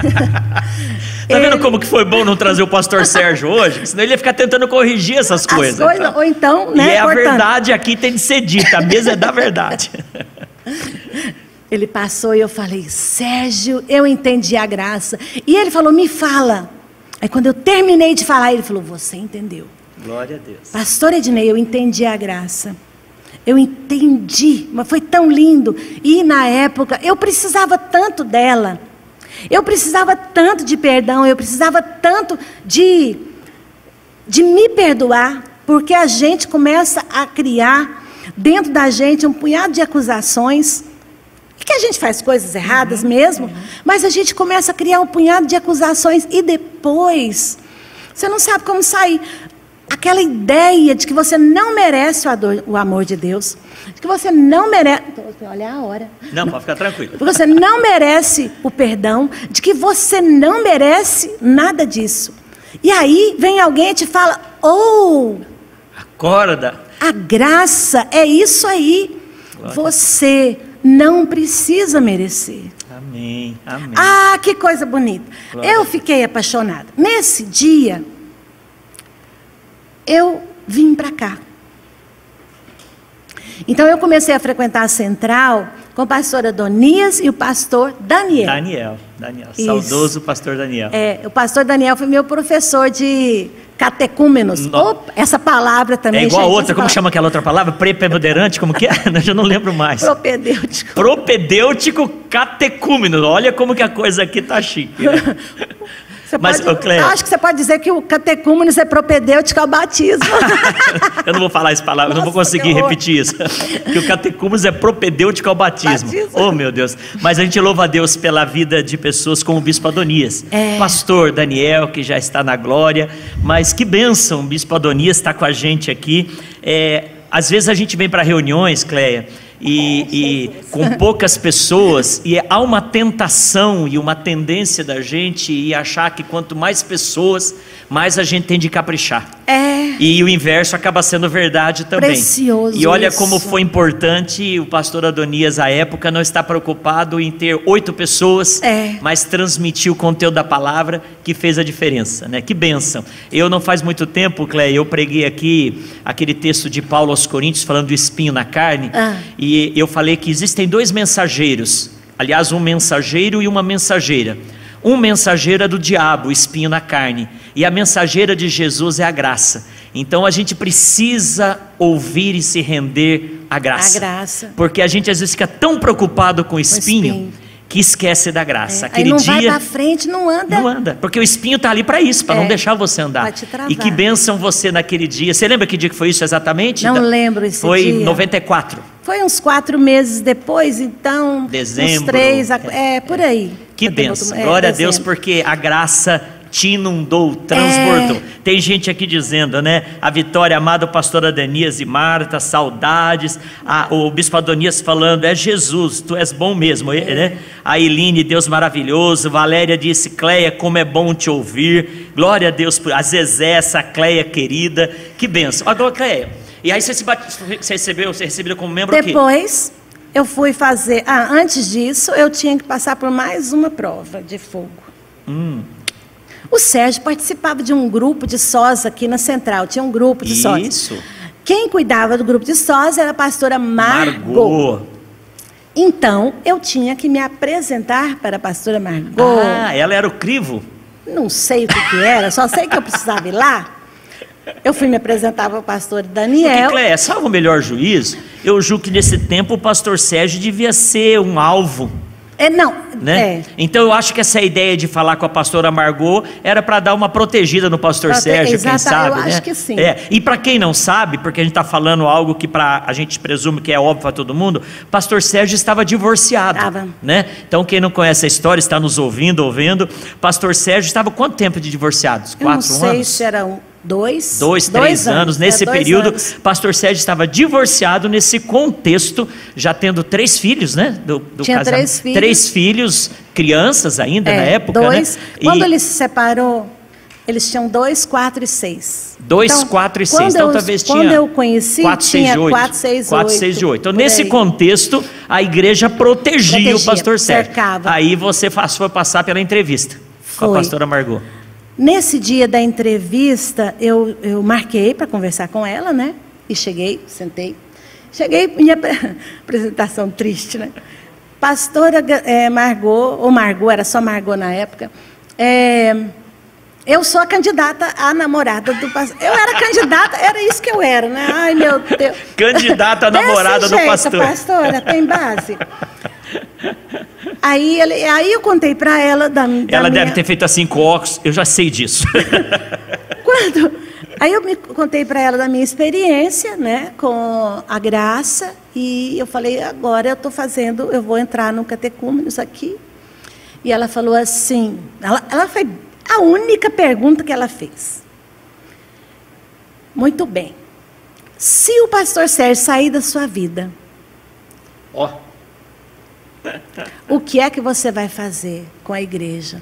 [laughs] Tá vendo como que foi bom não trazer o pastor [laughs] Sérgio hoje? Senão ele ia ficar tentando corrigir essas As coisas. coisas, ou então, E né, é a verdade aqui tem de ser dita, a mesa é da verdade. [laughs] Ele passou e eu falei, Sérgio, eu entendi a graça. E ele falou, me fala. Aí quando eu terminei de falar, ele falou, você entendeu. Glória a Deus. Pastor Ednei, eu entendi a graça. Eu entendi, mas foi tão lindo. E na época, eu precisava tanto dela. Eu precisava tanto de perdão, eu precisava tanto de, de me perdoar, porque a gente começa a criar dentro da gente um punhado de acusações. Que a gente faz coisas erradas mesmo, mas a gente começa a criar um punhado de acusações e depois você não sabe como sair. Aquela ideia de que você não merece o, ador- o amor de Deus, de que você não merece. Olha a hora. Não, pode ficar tranquilo. De que você não merece o perdão, de que você não merece nada disso. E aí vem alguém e te fala: Oh, Acorda. a graça é isso aí. Glória. Você não precisa merecer. Amém. Amém. Ah, que coisa bonita. Glória eu fiquei apaixonada. Nesse dia, eu vim para cá. Então eu comecei a frequentar a central com o pastor Adonias e o pastor Daniel. Daniel, Daniel, Isso. saudoso pastor Daniel. É, o pastor Daniel foi meu professor de catecúmenos. No- Opa, essa palavra também. É igual a gente, outra, essa como palavra- chama aquela outra palavra? Preponderante, como que é? [laughs] Eu já não lembro mais. Propedêutico. Propedêutico catecúmeno. Olha como que a coisa aqui tá chique. né? [laughs] Você Mas, pode- Cléia- acho que você pode dizer que o catecúmenos é propedêutico ao batismo. [laughs] Eu não vou falar essa palavra, eu não vou Nossa, conseguir repetir isso. [laughs] Que o catecúmenos é propedêutico ao batismo. Batismo. Oh, meu Deus. Mas a gente louva a Deus pela vida de pessoas como o Bispo Adonias. É. Pastor Daniel, que já está na glória. Mas que bênção, o Bispo Adonias está com a gente aqui. É, às vezes a gente vem para reuniões, Cleia, e, e com poucas pessoas, e há uma tentação e uma tendência da gente e achar que quanto mais pessoas, mais a gente tem de caprichar. É. E o inverso acaba sendo verdade também. Precioso E olha isso. como foi importante o pastor Adonias à época não está preocupado em ter oito pessoas, É. mas transmitir o conteúdo da palavra que fez a diferença, né? Que bênção. Eu não faz muito tempo, Cleia, eu preguei aqui aquele texto de Paulo aos Coríntios falando do espinho na carne, Ah. e eu falei que existem dois mensageiros, aliás, um mensageiro e uma mensageira. Um mensageiro é do diabo, o espinho na carne, e a mensageira de Jesus é a graça. Então a gente precisa ouvir e se render à graça. À graça. Porque a gente às vezes fica tão preocupado com o espinho, espinho. que esquece da graça. Aí Aquele não vai dia para frente, não anda. não anda, porque o espinho está ali para isso, para É, não deixar você andar. vai. E que bênção você naquele dia. Você lembra que dia que foi isso exatamente? Não Da- lembro esse Foi dia. em 94. Foi uns quatro meses depois, então. Dezembro. Uns três, a- é, por aí. Que benção. é, Glória a Deus, dezembro. porque a graça te inundou, transbordou. É. Tem gente aqui dizendo, né? A Vitória, amada pastora Danias e Marta, saudades. A- o Bispo Adonias falando, é Jesus, tu és bom mesmo, É. né? A Eline, Deus maravilhoso. Valéria disse, Cleia, como é bom te ouvir. Glória a Deus, por a Zezé, essa Cleia querida. Que benção. Agora, Cleia, e aí você, se bate, você recebeu, você recebeu como membro? Depois, eu fui fazer. Ah, antes disso, eu tinha que passar por mais uma prova de fogo. Hum. O Sérgio participava de um grupo de sós aqui na Central. Tinha um grupo de sós. Isso. Quem cuidava do grupo de sós era a pastora Margot. Margot. Então, eu tinha que me apresentar para a pastora Margot. Ah, ela era o crivo? Não sei o que, que era, só sei que eu precisava ir lá. Eu fui me apresentar para o pastor Porque, Daniel. Cléia, salvo o melhor juízo, eu julgo que nesse tempo o pastor Sérgio devia ser um alvo, É, não, né? é. Então eu acho que essa ideia de falar com a pastora Margot era para dar uma protegida no pastor Prote- Sérgio, quem sabe, eu né? acho que sim. É. E para quem não sabe, porque a gente está falando algo que para a gente presume que é óbvio para todo mundo, pastor Sérgio estava divorciado, Estava. né? Então quem não conhece a história, está nos ouvindo, ouvindo, pastor Sérgio estava quanto tempo de divorciados? Eu não Quatro sei anos? se eram dois. Dois, três anos. Nesse é, dois período, anos. pastor Sérgio estava divorciado nesse contexto, já tendo três filhos, né? Do, do Tinha casamento. três filhos. Três filhos, crianças ainda na É, época, dois. né? Quando E ele se separou, eles tinham dois, quatro e seis. Dois, Então, quatro e quando seis. Então eu- talvez quando tinha. eu conheci, quatro, seis tinha e oito. quatro, seis, Quatro, oito, seis e oito. Então, nesse aí. contexto, a igreja protegia, o Protegia, pastor Sérgio. cercava. Aí você foi passar pela entrevista com a Foi. pastora Margot. Nesse dia da entrevista, eu, eu marquei para conversar com ela, né? E cheguei, sentei. Cheguei, minha apre- [laughs] apresentação triste, né? Pastora eh, Margot, ou Margot, era só Margot na época. eh, eu sou a candidata à namorada do pastor. Eu era candidata, era isso que eu era, né? Ai, meu Deus. Candidata à namorada do jeito, pastor. pastora, tem base. [laughs] Aí, ele, aí eu contei para ela da, da Ela minha... deve ter feito assim com óculos, eu já sei disso. [laughs] Quando, aí eu me contei para ela da minha experiência, né, com a graça, e eu falei, agora eu estou fazendo, eu vou entrar no catecúmenos aqui. E ela falou assim, ela, ela foi a única pergunta que ela fez. Muito bem. Se o pastor Sérgio sair da sua vida, Ó. [laughs] o que é que você vai fazer com a igreja?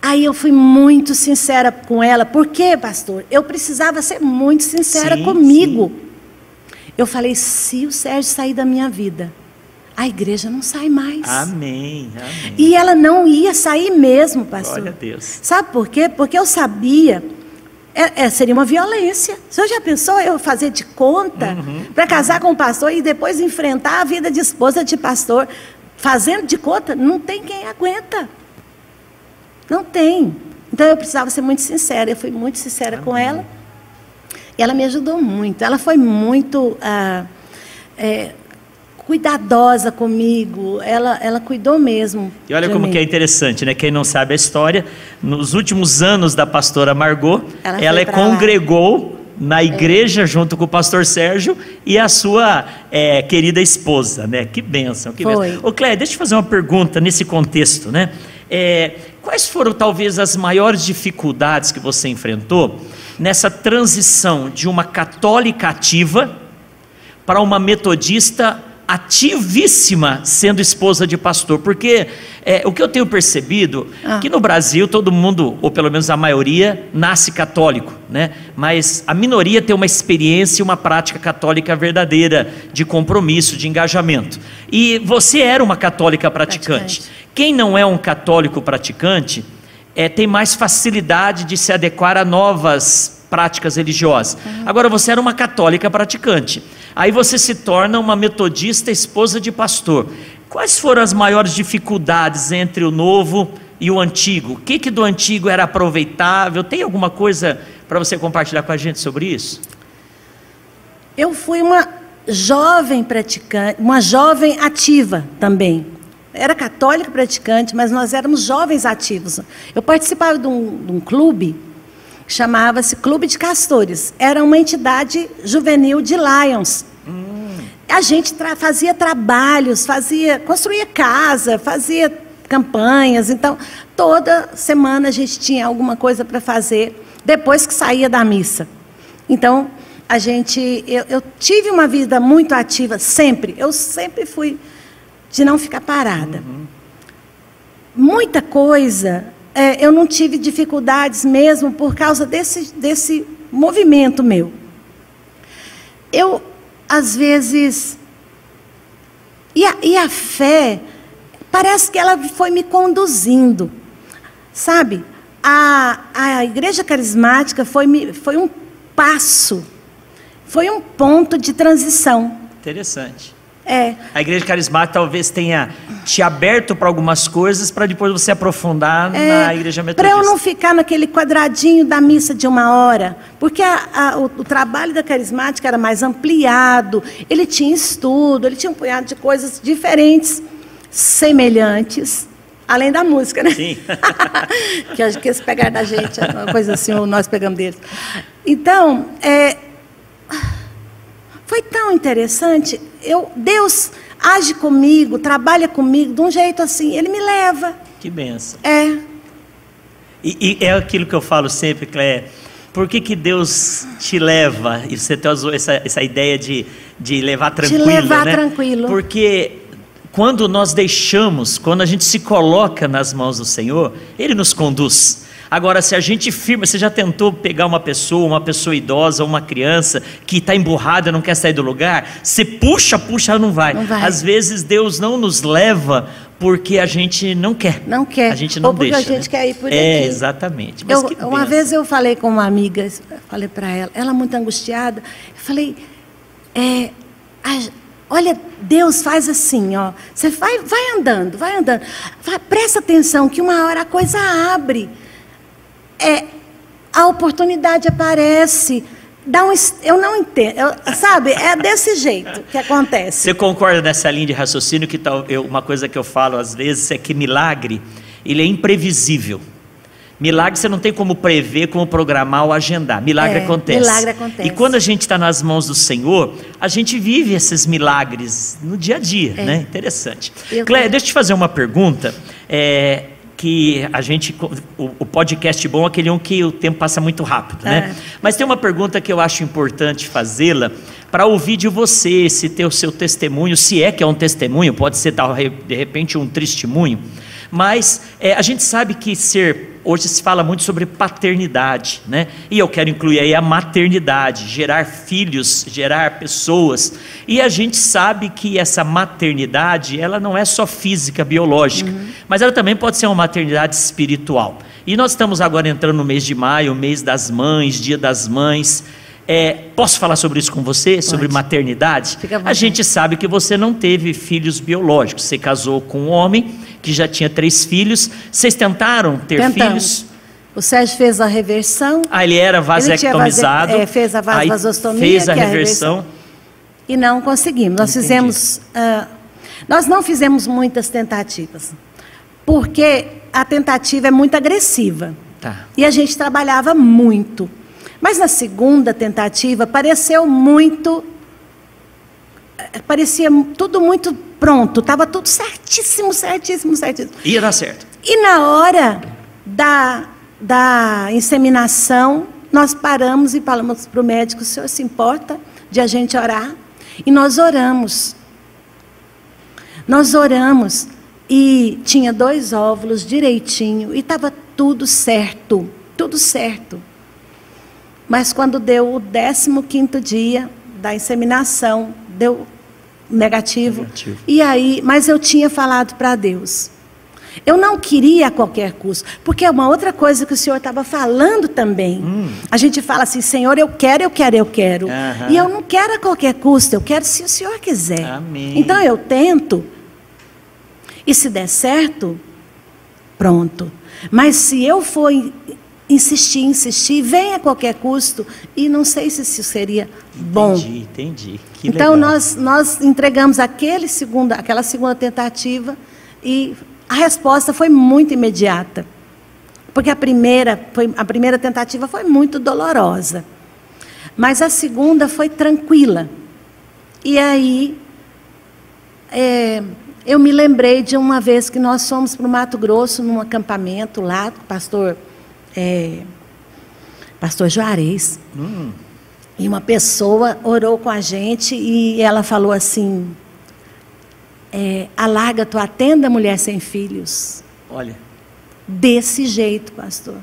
Aí eu fui muito sincera com ela. Por quê, pastor? Eu precisava ser muito sincera Sim, comigo. Eu falei: se o Sérgio sair da minha vida, a igreja não sai mais. Amém, amém. E ela não ia sair mesmo, pastor. Glória a Deus. Sabe por quê? Porque eu sabia. É, é, seria uma violência. O senhor já pensou eu fazer de conta Uhum. para casar com um pastor e depois enfrentar a vida de esposa de pastor? Fazendo de conta, não tem quem aguenta. Não tem. Então eu precisava ser muito sincera. Eu fui muito sincera com ela. E ela me ajudou muito. Ela foi muito ah, é, cuidadosa comigo. Ela, ela cuidou mesmo. E olha como mim. que é interessante, né? Quem não sabe a história, nos últimos anos da pastora Margot, Ela ela, é pra lá. congregou na igreja junto com o pastor Sérgio e a sua é, querida esposa, né? Que bênção, que Foi. bênção. Ô Cléia, deixa eu fazer uma pergunta nesse contexto, né? É, quais foram talvez as maiores dificuldades que você enfrentou nessa transição de uma católica ativa para uma metodista ativíssima sendo esposa de pastor, porque é, o que eu tenho percebido Ah. que no Brasil todo mundo, ou pelo menos a maioria, nasce católico, né? Mas a minoria tem uma experiência e uma prática católica verdadeira de compromisso, de engajamento. E você era uma católica praticante. Praticante. Quem não é um católico praticante é, tem mais facilidade de se adequar a novas práticas religiosas. Agora, você era uma católica praticante. Aí você se torna uma metodista esposa de pastor. Quais foram as maiores dificuldades entre o novo e o antigo? O que, que do antigo era aproveitável? Tem alguma coisa para você compartilhar com a gente sobre isso? Eu fui uma jovem praticante, uma jovem ativa também. Era católica praticante, mas nós éramos jovens ativos. Eu participava de um, de um clube chamava-se Clube de Castores. Era uma entidade juvenil de Lions. A gente tra- fazia trabalhos, fazia, construía casa, fazia campanhas. Então, toda semana a gente tinha alguma coisa para fazer depois que saía da missa. Então, a gente, eu, eu tive uma vida muito ativa sempre. Eu sempre fui de não ficar parada. Muita coisa, é, eu não tive dificuldades mesmo por causa desse, desse movimento meu. Eu, às vezes. E a, e a fé, parece que ela foi me conduzindo. Sabe? A, a igreja carismática foi, foi um passo, foi um ponto de transição. Interessante. É, A igreja carismática talvez tenha te aberto para algumas coisas para depois você aprofundar na igreja para metodista. É, eu não ficar naquele quadradinho da missa de uma hora, porque a- a- o, o trabalho da carismática era mais ampliado, ele tinha estudo, ele tinha um punhado de coisas diferentes, semelhantes, além da música, né? Sim. [laughs] que acho que eles pegaram da gente, é uma coisa assim, ou nós pegamos deles. Então, é, foi tão interessante. Eu, Deus age comigo, trabalha comigo de um jeito assim, Ele me leva. Que benção. É, E, e é aquilo que eu falo sempre, Cléia. Por que, que Deus te leva? E você tem essa, essa ideia de, de levar tranquilo, levar né? tranquilo. Porque quando nós deixamos, quando a gente se coloca nas mãos do Senhor, Ele nos conduz. Agora, se a gente firma, você já tentou pegar uma pessoa, uma pessoa idosa, uma criança que está emburrada, não quer sair do lugar? Você puxa, puxa, ela não vai. Não vai. Às vezes Deus não nos leva porque a gente não quer. Não quer. A gente não Ou porque deixa. a gente né? quer ir por É, aqui. exatamente. Mas Eu- uma vez eu falei com uma amiga, falei para ela, ela muito angustiada, eu falei, é, a- olha, Deus faz assim, ó, você vai, vai andando, vai andando, Vai- presta atenção que uma hora a coisa abre, é, a oportunidade aparece, dá um, eu não entendo, eu- sabe, é desse jeito que acontece. Você concorda nessa linha de raciocínio que tal, eu- uma coisa que eu falo às vezes é que milagre, ele é imprevisível. Milagre você não tem como prever, como programar ou agendar. Milagre É, acontece. milagre acontece. E quando a gente está nas mãos do Senhor, a gente vive esses milagres no dia a dia, É. né? Interessante. Eu- Cléia, deixa eu te fazer uma pergunta. é, que a gente. O, o podcast bom é aquele um que o tempo passa muito rápido, né? É. Mas tem uma pergunta que eu acho importante fazê-la para ouvir de você, se ter o seu testemunho, se é que é um testemunho, pode ser de repente um testemunho. Mas é, a gente sabe que ser hoje se fala muito sobre paternidade, né? E eu quero incluir aí a maternidade, gerar filhos, gerar pessoas. E a gente sabe que essa maternidade, ela não é só física, biológica, uhum. mas ela também pode ser uma maternidade espiritual. E nós estamos agora entrando no mês de maio, mês das mães, dia das mães. É, posso falar sobre isso com você, Pode. sobre maternidade? A gente sabe que você não teve filhos biológicos. Você casou com um homem que já tinha três filhos. Vocês tentaram ter Tentamos. filhos? O Sérgio fez a reversão. Ah, ele era vasectomizado. Ele é, fez a vasostomia. Fez a reversão. É a e não conseguimos. Nós Entendi. fizemos. Uh, nós não fizemos muitas tentativas. Porque a tentativa é muito agressiva. Tá. E a gente trabalhava muito. Mas na segunda tentativa pareceu muito. Eh, parecia tudo muito pronto, estava tudo certíssimo, certíssimo, certíssimo. Ia dar certo. E na hora da, da inseminação, nós paramos e falamos para o médico: o senhor se importa de a gente orar? E nós oramos. Nós oramos e tinha dois óvulos direitinho e estava tudo certo, tudo certo. Mas quando deu o 15 dia da inseminação, deu negativo. negativo. E aí, mas eu tinha falado para Deus. Eu não queria a qualquer custo, porque é uma outra coisa que o Senhor estava falando também. Hum. A gente fala assim, Senhor, eu quero, eu quero, eu quero. E eu não quero a qualquer custo, eu quero se o Senhor quiser. Amém. Então eu tento, e se der certo, pronto. Mas se eu for insistir, insistir, vem a qualquer custo, e não sei se isso seria bom. Entendi, entendi. Que então nós, nós entregamos aquele segunda, aquela segunda tentativa e a resposta foi muito imediata. Porque a primeira, foi, a primeira tentativa foi muito dolorosa. Mas a segunda foi tranquila. E aí, é, eu me lembrei de uma vez que nós fomos para o Mato Grosso, num acampamento lá, o pastor, é, pastor Juarez. Hum. E uma pessoa orou com a gente e ela falou assim: é, alarga tua tenda, mulher sem filhos. Olha. Desse jeito, pastor.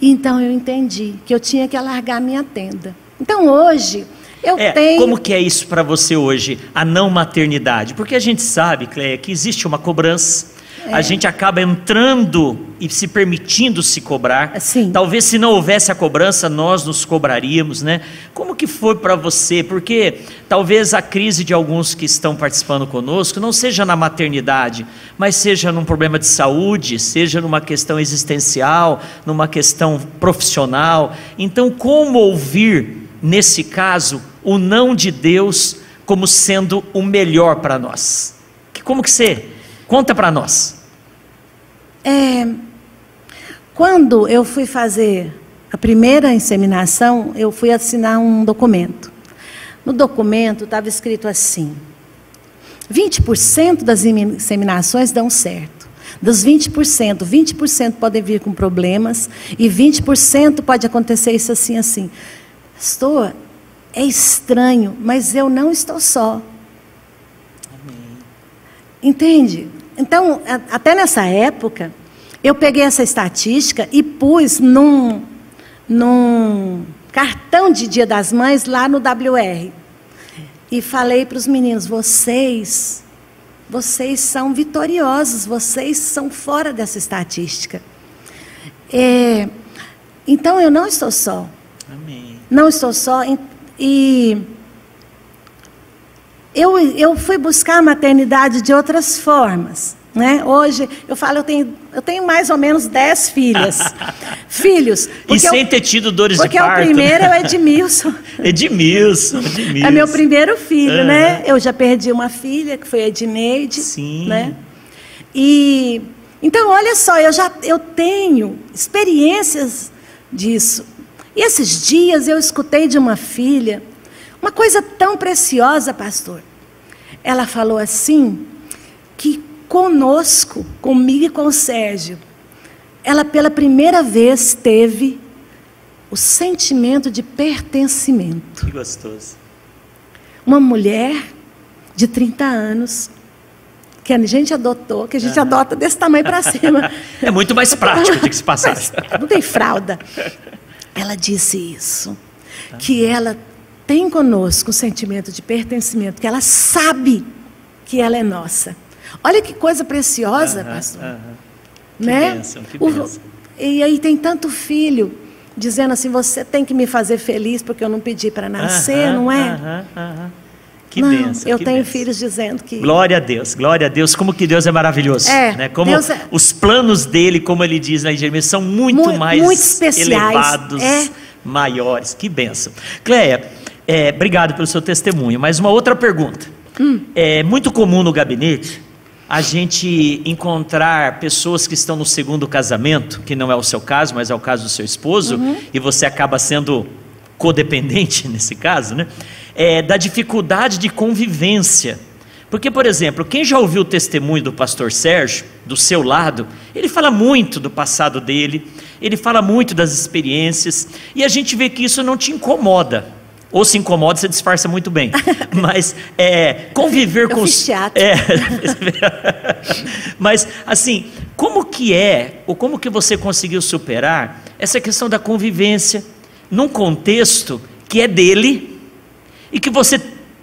Então eu entendi que eu tinha que alargar minha tenda. Então hoje eu é, tenho. Como que é isso para você hoje, a não maternidade? Porque a gente sabe, Cleia, que existe uma cobrança. É. A gente acaba entrando e se permitindo se cobrar. Sim. Talvez se não houvesse a cobrança, nós nos cobraríamos, né? Como que foi para você? Porque talvez a crise de alguns que estão participando conosco não seja na maternidade, mas seja num problema de saúde, seja numa questão existencial, numa questão profissional. Então, como ouvir nesse caso o não de Deus como sendo o melhor para nós. Como que você conta para nós? É, quando eu fui fazer a primeira inseminação, eu fui assinar um documento. No documento estava escrito assim: 20% das inseminações dão certo. Dos 20%, 20% podem vir com problemas e 20% pode acontecer isso assim assim. Estou é estranho, mas eu não estou só. Amém. Entende? Então, até nessa época, eu peguei essa estatística e pus num, num cartão de Dia das Mães lá no WR. E falei para os meninos: vocês, vocês são vitoriosos, vocês são fora dessa estatística. É, então eu não estou só. Amém. Não estou só. E eu, eu fui buscar a maternidade de outras formas. Né? Hoje, eu falo, eu tenho, eu tenho mais ou menos dez filhas. [laughs] Filhos. E sem eu, ter tido dores de parto. Porque o primeiro é o Edmilson. [laughs] Edmilson, Edmilson. É meu primeiro filho, uhum. né? Eu já perdi uma filha, que foi a Edneide. Sim. Né? E, então, olha só, eu já eu tenho experiências disso. E esses dias eu escutei de uma filha uma coisa tão preciosa, pastor. Ela falou assim que conosco, comigo e com o Sérgio, ela pela primeira vez teve o sentimento de pertencimento. Que gostoso. Uma mulher de 30 anos que a gente adotou, que a gente adota desse tamanho para cima. [laughs] É muito mais prático de que se passar. [laughs] Não tem fralda. Ela disse isso, que ela tem conosco o sentimento de pertencimento, que ela sabe que ela é nossa. Olha que coisa preciosa, pastor. Que né? bênção, que O- bênção. e aí tem tanto filho dizendo assim: você tem que me fazer feliz porque eu não pedi para nascer, Aham, não é? Que não, bênção. eu que tenho bênção. filhos dizendo que. Glória a Deus, glória a Deus. Como que Deus é maravilhoso. É, né? Como Deus é- os planos dele, como ele diz em Jeremias, são muito Mu- mais muito especiais, elevados, é. maiores. Que benção. Cleia, é, obrigado pelo seu testemunho. Mas uma outra pergunta. Hum. É muito comum no gabinete a gente encontrar pessoas que estão no segundo casamento, que não é o seu caso, mas é o caso do seu esposo, Uhum. e você acaba sendo codependente [laughs] nesse caso, né? É, da dificuldade de convivência. Porque, por exemplo, quem já ouviu o testemunho do pastor Sérgio, do seu lado, ele fala muito do passado dele, ele fala muito das experiências, e a gente vê que isso não te incomoda. Ou se incomoda, você disfarça muito bem. [laughs] Mas é, conviver Eu com fiz teatro. É, [laughs] mas assim, como que é, ou como que você conseguiu superar essa questão da convivência num contexto que é dele e que você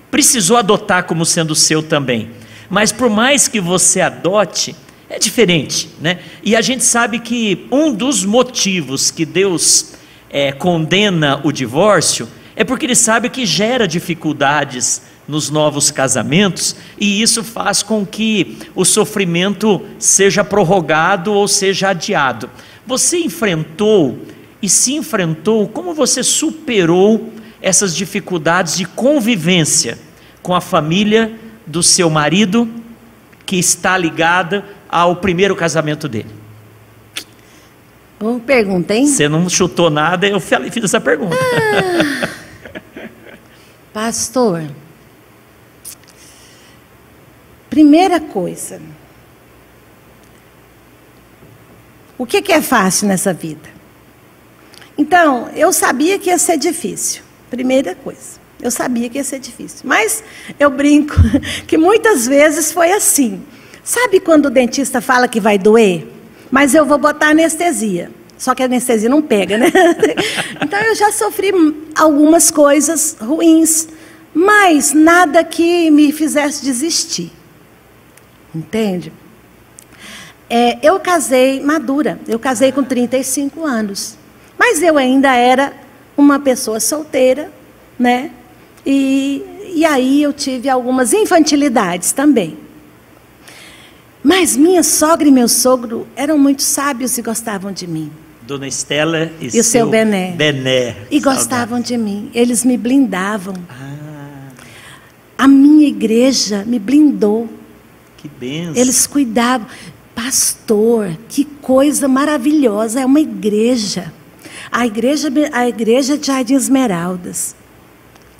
precisou adotar como sendo seu também. Mas por mais que você adote, é diferente, né? E a gente sabe que um dos motivos que Deus é, condena o divórcio é porque ele sabe que gera dificuldades nos novos casamentos e isso faz com que o sofrimento seja prorrogado ou seja adiado. Você enfrentou e se enfrentou, como você superou essas dificuldades de convivência com a família do seu marido que está ligada ao primeiro casamento dele? Uma pergunta, hein? Você não chutou nada, eu fiz essa pergunta. [laughs] Pastor, primeira coisa, o que, é fácil nessa vida? Então, eu sabia que ia ser difícil, primeira coisa, eu sabia que ia ser difícil, mas eu brinco [laughs] que muitas vezes foi assim. Sabe quando o dentista fala que vai doer? Mas eu vou botar anestesia. Só que a anestesia não pega, né? [laughs] Então eu já sofri algumas coisas ruins, mas nada que me fizesse desistir. Entende? É, eu casei madura, eu casei com 35 anos. Mas eu ainda era uma pessoa solteira, né? E, e aí eu tive algumas infantilidades também. Mas minha sogra e meu sogro eram muito sábios e gostavam de mim. Dona Estela e, E o seu Bené. Bené. E Saudade. gostavam de mim. Eles me blindavam. Ah, A minha igreja me blindou. que benção. Eles cuidavam. Pastor, que coisa maravilhosa. É uma igreja. A igreja, a igreja de Jardim Esmeraldas.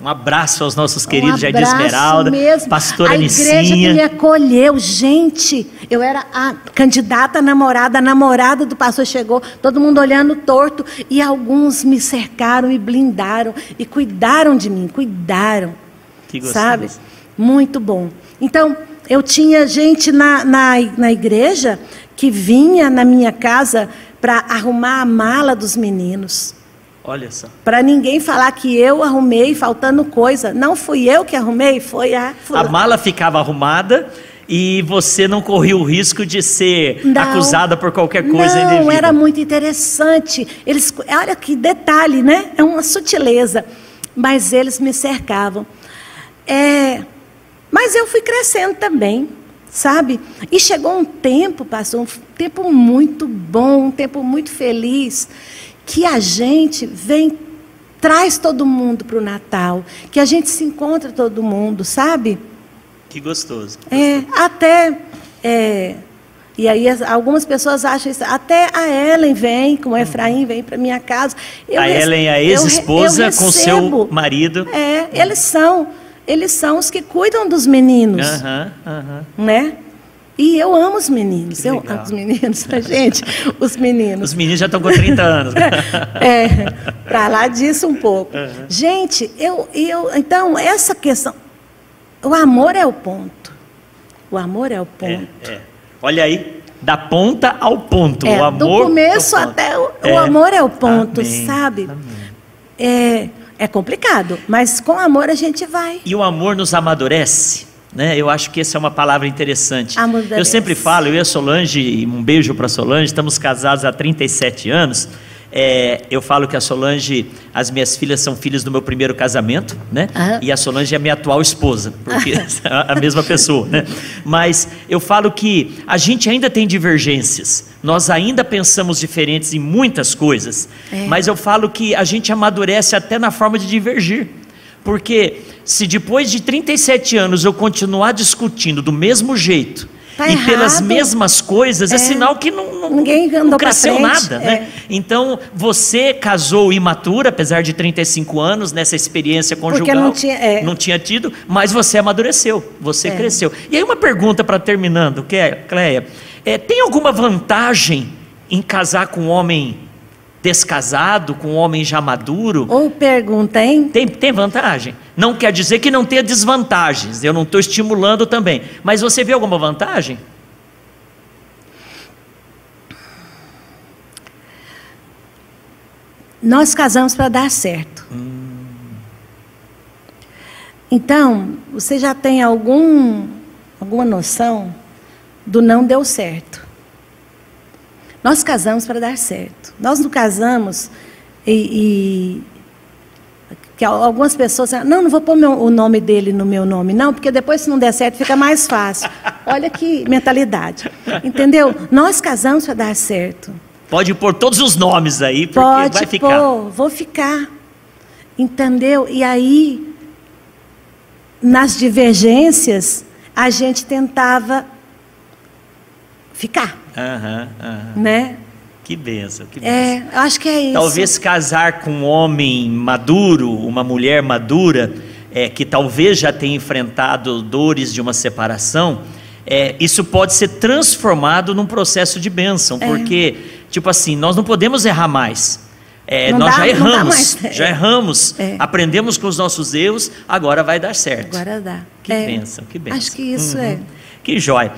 Um abraço aos nossos queridos um Jardim abraço Esmeralda, mesmo. pastora A igreja que me Nicinha. acolheu, gente. Eu era a candidata a namorada, a namorada do pastor chegou, todo mundo olhando torto e alguns me cercaram e blindaram e cuidaram de mim, cuidaram. Que gostoso. sabe? Muito bom. Então, eu tinha gente na, na, na igreja que vinha na minha casa para arrumar a mala dos meninos. Olha só. Para ninguém falar que eu arrumei faltando coisa. Não fui eu que arrumei, foi a A mala ficava arrumada e você não corria o risco de ser Não. acusada por qualquer coisa Não, indevida. era muito interessante. Eles, olha que detalhe, né? É uma sutileza. Mas eles me cercavam. É, mas eu fui crescendo também, sabe? E chegou um tempo, passou um tempo muito bom, um tempo muito feliz, que a gente vem, traz todo mundo para o Natal, que a gente se encontra todo mundo, sabe? Que gostoso. É, até. é, e aí as- algumas pessoas acham isso. Até a Ellen vem, com o Efraim, vem para minha casa. Eu a Ellen, a ex-esposa, com seu marido. É, eles são. Eles são os que cuidam dos meninos, Aham, aham. né? E eu amo os meninos. Eu amo os meninos, [laughs] gente. Os meninos. Os meninos já estão com 30 anos. [laughs] É, para lá disso um pouco. Gente, eu, eu, então, essa questão. O amor é o ponto. O amor é o ponto. É, é. Olha aí, da ponta ao ponto. É, o amor do começo é até o, É. o amor é o ponto, Amém, sabe? amém. É, é complicado, mas com amor a gente vai. E o amor nos amadurece. Né? Eu acho que essa é uma palavra interessante. Eu sempre falo, eu e a Solange, um beijo para Solange, estamos casados há 37 anos. É, eu falo que a Solange, as minhas filhas são filhas do meu primeiro casamento, né? Aham. E a Solange é a minha atual esposa, porque [laughs] [laughs] é a mesma pessoa, né? Mas eu falo que a gente ainda tem divergências, nós ainda pensamos diferentes em muitas coisas, É. mas eu falo que a gente amadurece até na forma de divergir. Porque se depois de 37 anos eu continuar discutindo do mesmo jeito Tá e pelas errado. mesmas coisas, é, É. sinal que não, não, Ninguém não cresceu frente, nada, né? é. Então, você casou imatura, apesar de 35 anos, nessa experiência conjugal. não tinha- é. não tinha tido, mas você amadureceu, você É. cresceu. E aí uma pergunta para terminando, que é, Cleia, é, tem alguma vantagem em casar com um homem descasado, com um homem já maduro? Ou pergunta, hein? Tem, tem vantagem. Não quer dizer que não tenha desvantagens. Eu não estou estimulando também. Mas você vê alguma vantagem? Nós casamos para dar certo. Então, você já tem algum, alguma noção do não deu certo. Nós casamos para dar certo. Nós não casamos e, e- que al- algumas pessoas não, não vou pôr meu- o nome dele no meu nome, não, porque depois se não der certo fica mais fácil. Olha que mentalidade, entendeu? Nós casamos para dar certo. Pode pôr todos os nomes aí, porque Pode vai ficar. pôr, vou ficar. Entendeu? E aí, nas divergências, a gente tentava ficar, Aham, aham. né? Que benção, que benção. É, acho que é isso. Talvez casar com um homem maduro, uma mulher madura, é, que talvez já tenha enfrentado dores de uma separação, é, isso pode ser transformado num processo de bênção, É. porque, tipo assim, nós não podemos errar mais. É, nós dá- já erramos, [laughs] já É. erramos, É. aprendemos com os nossos erros, agora vai dar certo. Agora dá. Que É, bênção, que bênção. Acho que isso Uhum. é. Que jóia.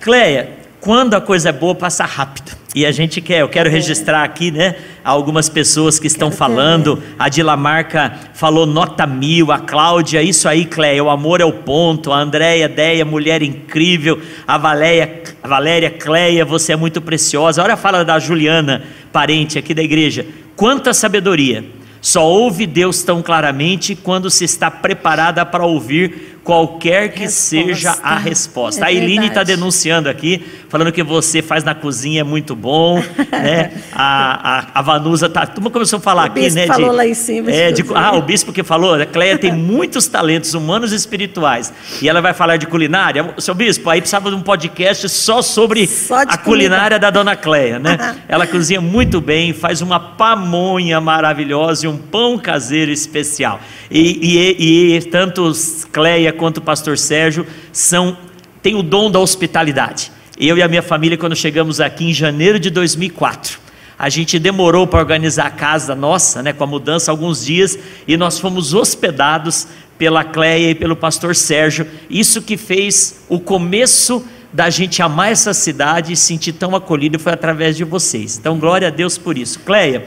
Cleia, quando a coisa é boa, passa rápido. E a gente quer, eu quero registrar aqui, né, algumas pessoas que estão Quero falando. A Dilamarca falou nota mil, a Cláudia, isso aí, Cleia, o amor é o ponto. A Andréia, Deia, mulher incrível. A Valéria, a Valéria, Cleia, você é muito preciosa. Olha a fala da Juliana, parente aqui da igreja. Quanta sabedoria. Só ouve Deus tão claramente quando se está preparada para ouvir qualquer que Resposta. seja a resposta. É a Eline está denunciando aqui, falando que você faz na cozinha é muito bom, [laughs] né? A, a, a Vanusa tá, turma começou a falar O aqui, bispo né? falou lá em cima, É, de, ah, o bispo que falou, a Cleia tem [laughs] muitos talentos humanos e espirituais. E ela vai falar de culinária. Seu bispo, aí precisava de um podcast só sobre Só de a culinária da dona Cleia, né? [laughs] Ela cozinha muito bem, faz uma pamonha maravilhosa e um pão caseiro especial. E, e- e tanto Cleia quanto o pastor Sérgio são têm o dom da hospitalidade. Eu e a minha família, quando chegamos aqui em janeiro de 2004, a gente demorou para organizar a casa nossa, né, com a mudança, alguns dias, e nós fomos hospedados pela Cleia e pelo pastor Sérgio. Isso que fez o começo da gente amar essa cidade e sentir tão acolhido foi através de vocês. Então, glória a Deus por isso. Cleia,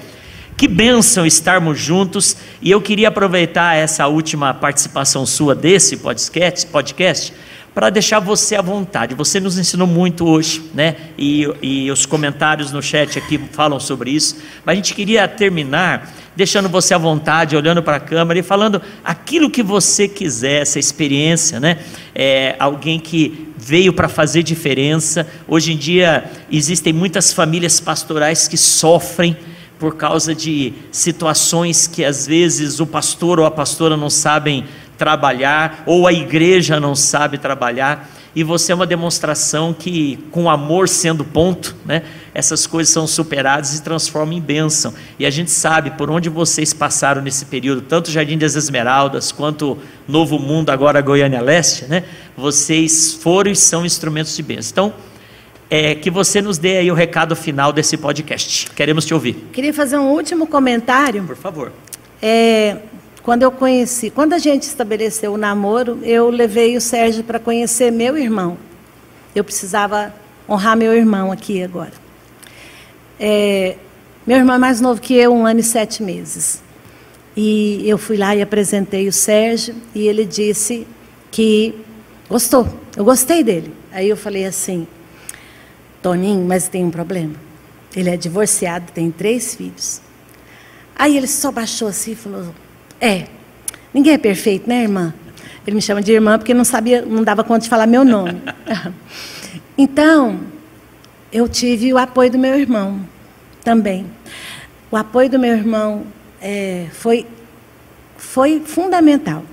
que bênção estarmos juntos e eu queria aproveitar essa última participação sua desse podcast, podcast para deixar você à vontade. Você nos ensinou muito hoje, né? E, e os comentários no chat aqui falam sobre isso. Mas a gente queria terminar deixando você à vontade, olhando para a câmera e falando aquilo que você quiser, essa experiência, né? É, alguém que veio para fazer diferença. Hoje em dia existem muitas famílias pastorais que sofrem por causa de situações que às vezes o pastor ou a pastora não sabem trabalhar, ou a igreja não sabe trabalhar, e você é uma demonstração que, com amor sendo ponto, né, essas coisas são superadas e transformam em bênção. E a gente sabe por onde vocês passaram nesse período, tanto Jardim das Esmeraldas quanto Novo Mundo, agora Goiânia Leste, né, vocês foram e são instrumentos de bênção. Então, é, que você nos dê aí o recado final desse podcast. Queremos te ouvir. Queria fazer um último comentário. Por favor. É, quando eu conheci, quando a gente estabeleceu o namoro, eu levei o Sérgio para conhecer meu irmão. eu precisava honrar meu irmão aqui agora. É, meu irmão é mais novo que eu, um ano e sete meses. E eu fui lá e apresentei o Sérgio, e ele disse que gostou. Eu gostei dele. Aí eu falei assim, Toninho, mas tem um problema. Ele é divorciado, tem três filhos. Aí ele só baixou assim e falou: É, ninguém é perfeito, né, irmã? Ele me chama de irmã porque não sabia, não dava conta de falar meu nome. [laughs] então, eu tive o apoio do meu irmão também. O apoio do meu irmão é, foi, foi fundamental.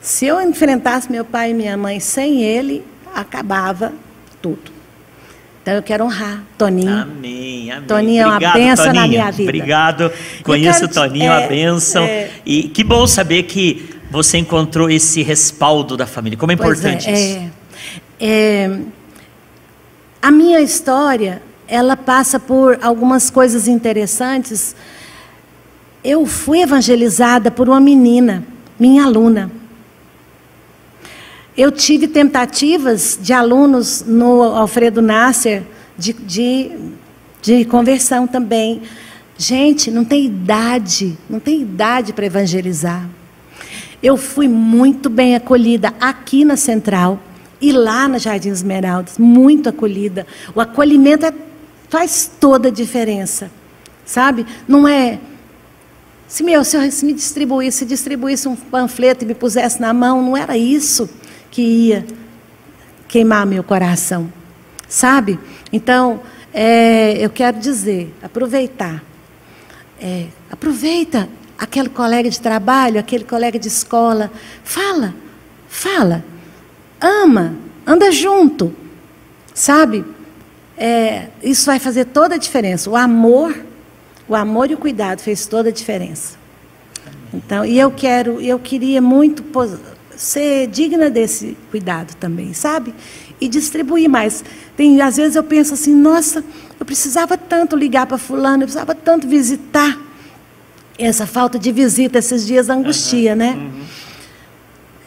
Se eu enfrentasse meu pai e minha mãe sem ele, acabava tudo. Então eu quero honrar Toninho. Amém, amém. Toninho é uma benção na minha vida. Obrigado. Conheço o Toninho, é, a benção. É, e que bom saber que você encontrou esse respaldo da família. Como é importante é, isso. É, é, a minha história, ela passa por algumas coisas interessantes. Eu fui evangelizada por uma menina, minha aluna. Eu tive tentativas de alunos no Alfredo Nasser de, de, de conversão também. Gente, não tem idade, não tem idade para evangelizar. Eu fui muito bem acolhida aqui na Central e lá na Jardim Esmeraldas, muito acolhida. O acolhimento é, faz toda a diferença, sabe? Não é se, meu, se eu se me distribuísse, se distribuísse um panfleto e me pusesse na mão, não era isso que ia queimar meu coração, sabe? Então, é, eu quero dizer, aproveitar, é, aproveita aquele colega de trabalho, aquele colega de escola. Fala, fala, ama, anda junto, sabe? É, isso vai fazer toda a diferença. O amor, o amor e o cuidado fez toda a diferença. Então, e eu quero, eu queria muito ser digna desse cuidado também, sabe? E distribuir mais. Tem, às vezes eu penso assim, nossa, eu precisava tanto ligar para fulano, eu precisava tanto visitar essa falta de visita esses dias angustia, uhum, né? Uhum.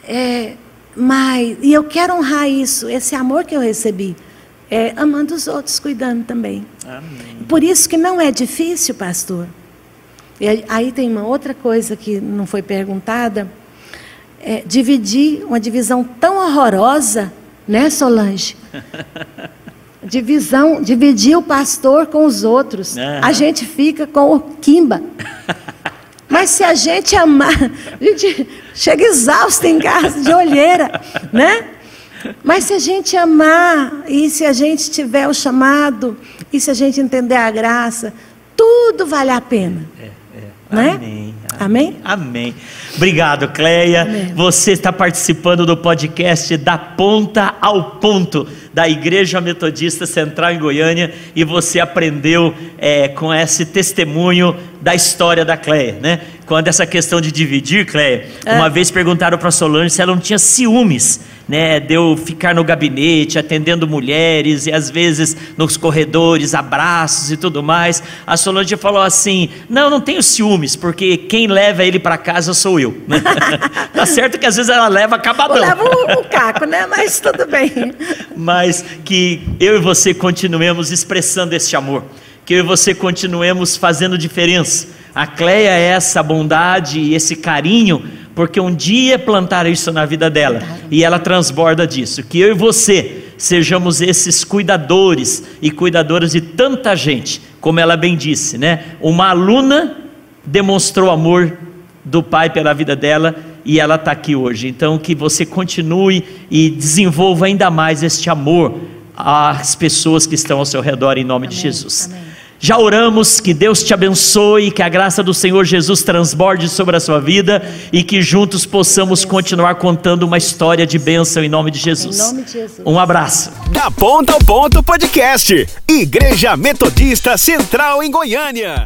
É, mas, e eu quero honrar isso, esse amor que eu recebi, é, amando os outros, cuidando também. Amém. Por isso que não é difícil, pastor. E aí tem uma outra coisa que não foi perguntada, é, dividir uma divisão tão horrorosa, né, Solange? [laughs] Divisão, dividir o pastor com os outros. Uhum. A gente fica com o Kimba. [laughs] Mas se a gente amar, a gente chega exausto em casa, de olheira, né? Mas se a gente amar, e se a gente tiver o chamado, e se a gente entender a graça, tudo vale a pena. É, é. Né? Amém. Amém? Amém. Obrigado, Cleia. Amém. Você está participando do podcast Da Ponta ao Ponto da Igreja Metodista Central em Goiânia e você aprendeu é, com esse testemunho da história da Cleia, né? Quando essa questão de dividir, Cleia, é. uma vez perguntaram para Solange se ela não tinha ciúmes, né? De eu ficar no gabinete atendendo mulheres e às vezes nos corredores, abraços e tudo mais. A Solange falou assim: Não, não tenho ciúmes, porque quem leva ele para casa sou eu. [laughs] tá certo que às vezes ela leva acabadão. Leva o, o caco, né? Mas tudo bem. Mas [laughs] mas que eu e você continuemos expressando este amor, que eu e você continuemos fazendo diferença. A Cleia é essa bondade e esse carinho, porque um dia plantaram isso na vida dela e ela transborda disso. Que eu e você sejamos esses cuidadores e cuidadoras de tanta gente, como ela bem disse, né? Uma aluna demonstrou amor do pai pela vida dela e ela está aqui hoje. Então, que você continue e desenvolva ainda mais este amor às pessoas que estão ao seu redor, em nome Amém. de Jesus. Amém. Já oramos que Deus te abençoe, que a graça do Senhor Jesus transborde sobre a sua vida e que juntos possamos continuar contando uma história de bênção em nome de Jesus. Em nome de Jesus. Um abraço. Da Ponta ao Ponto Podcast. Igreja Metodista Central em Goiânia.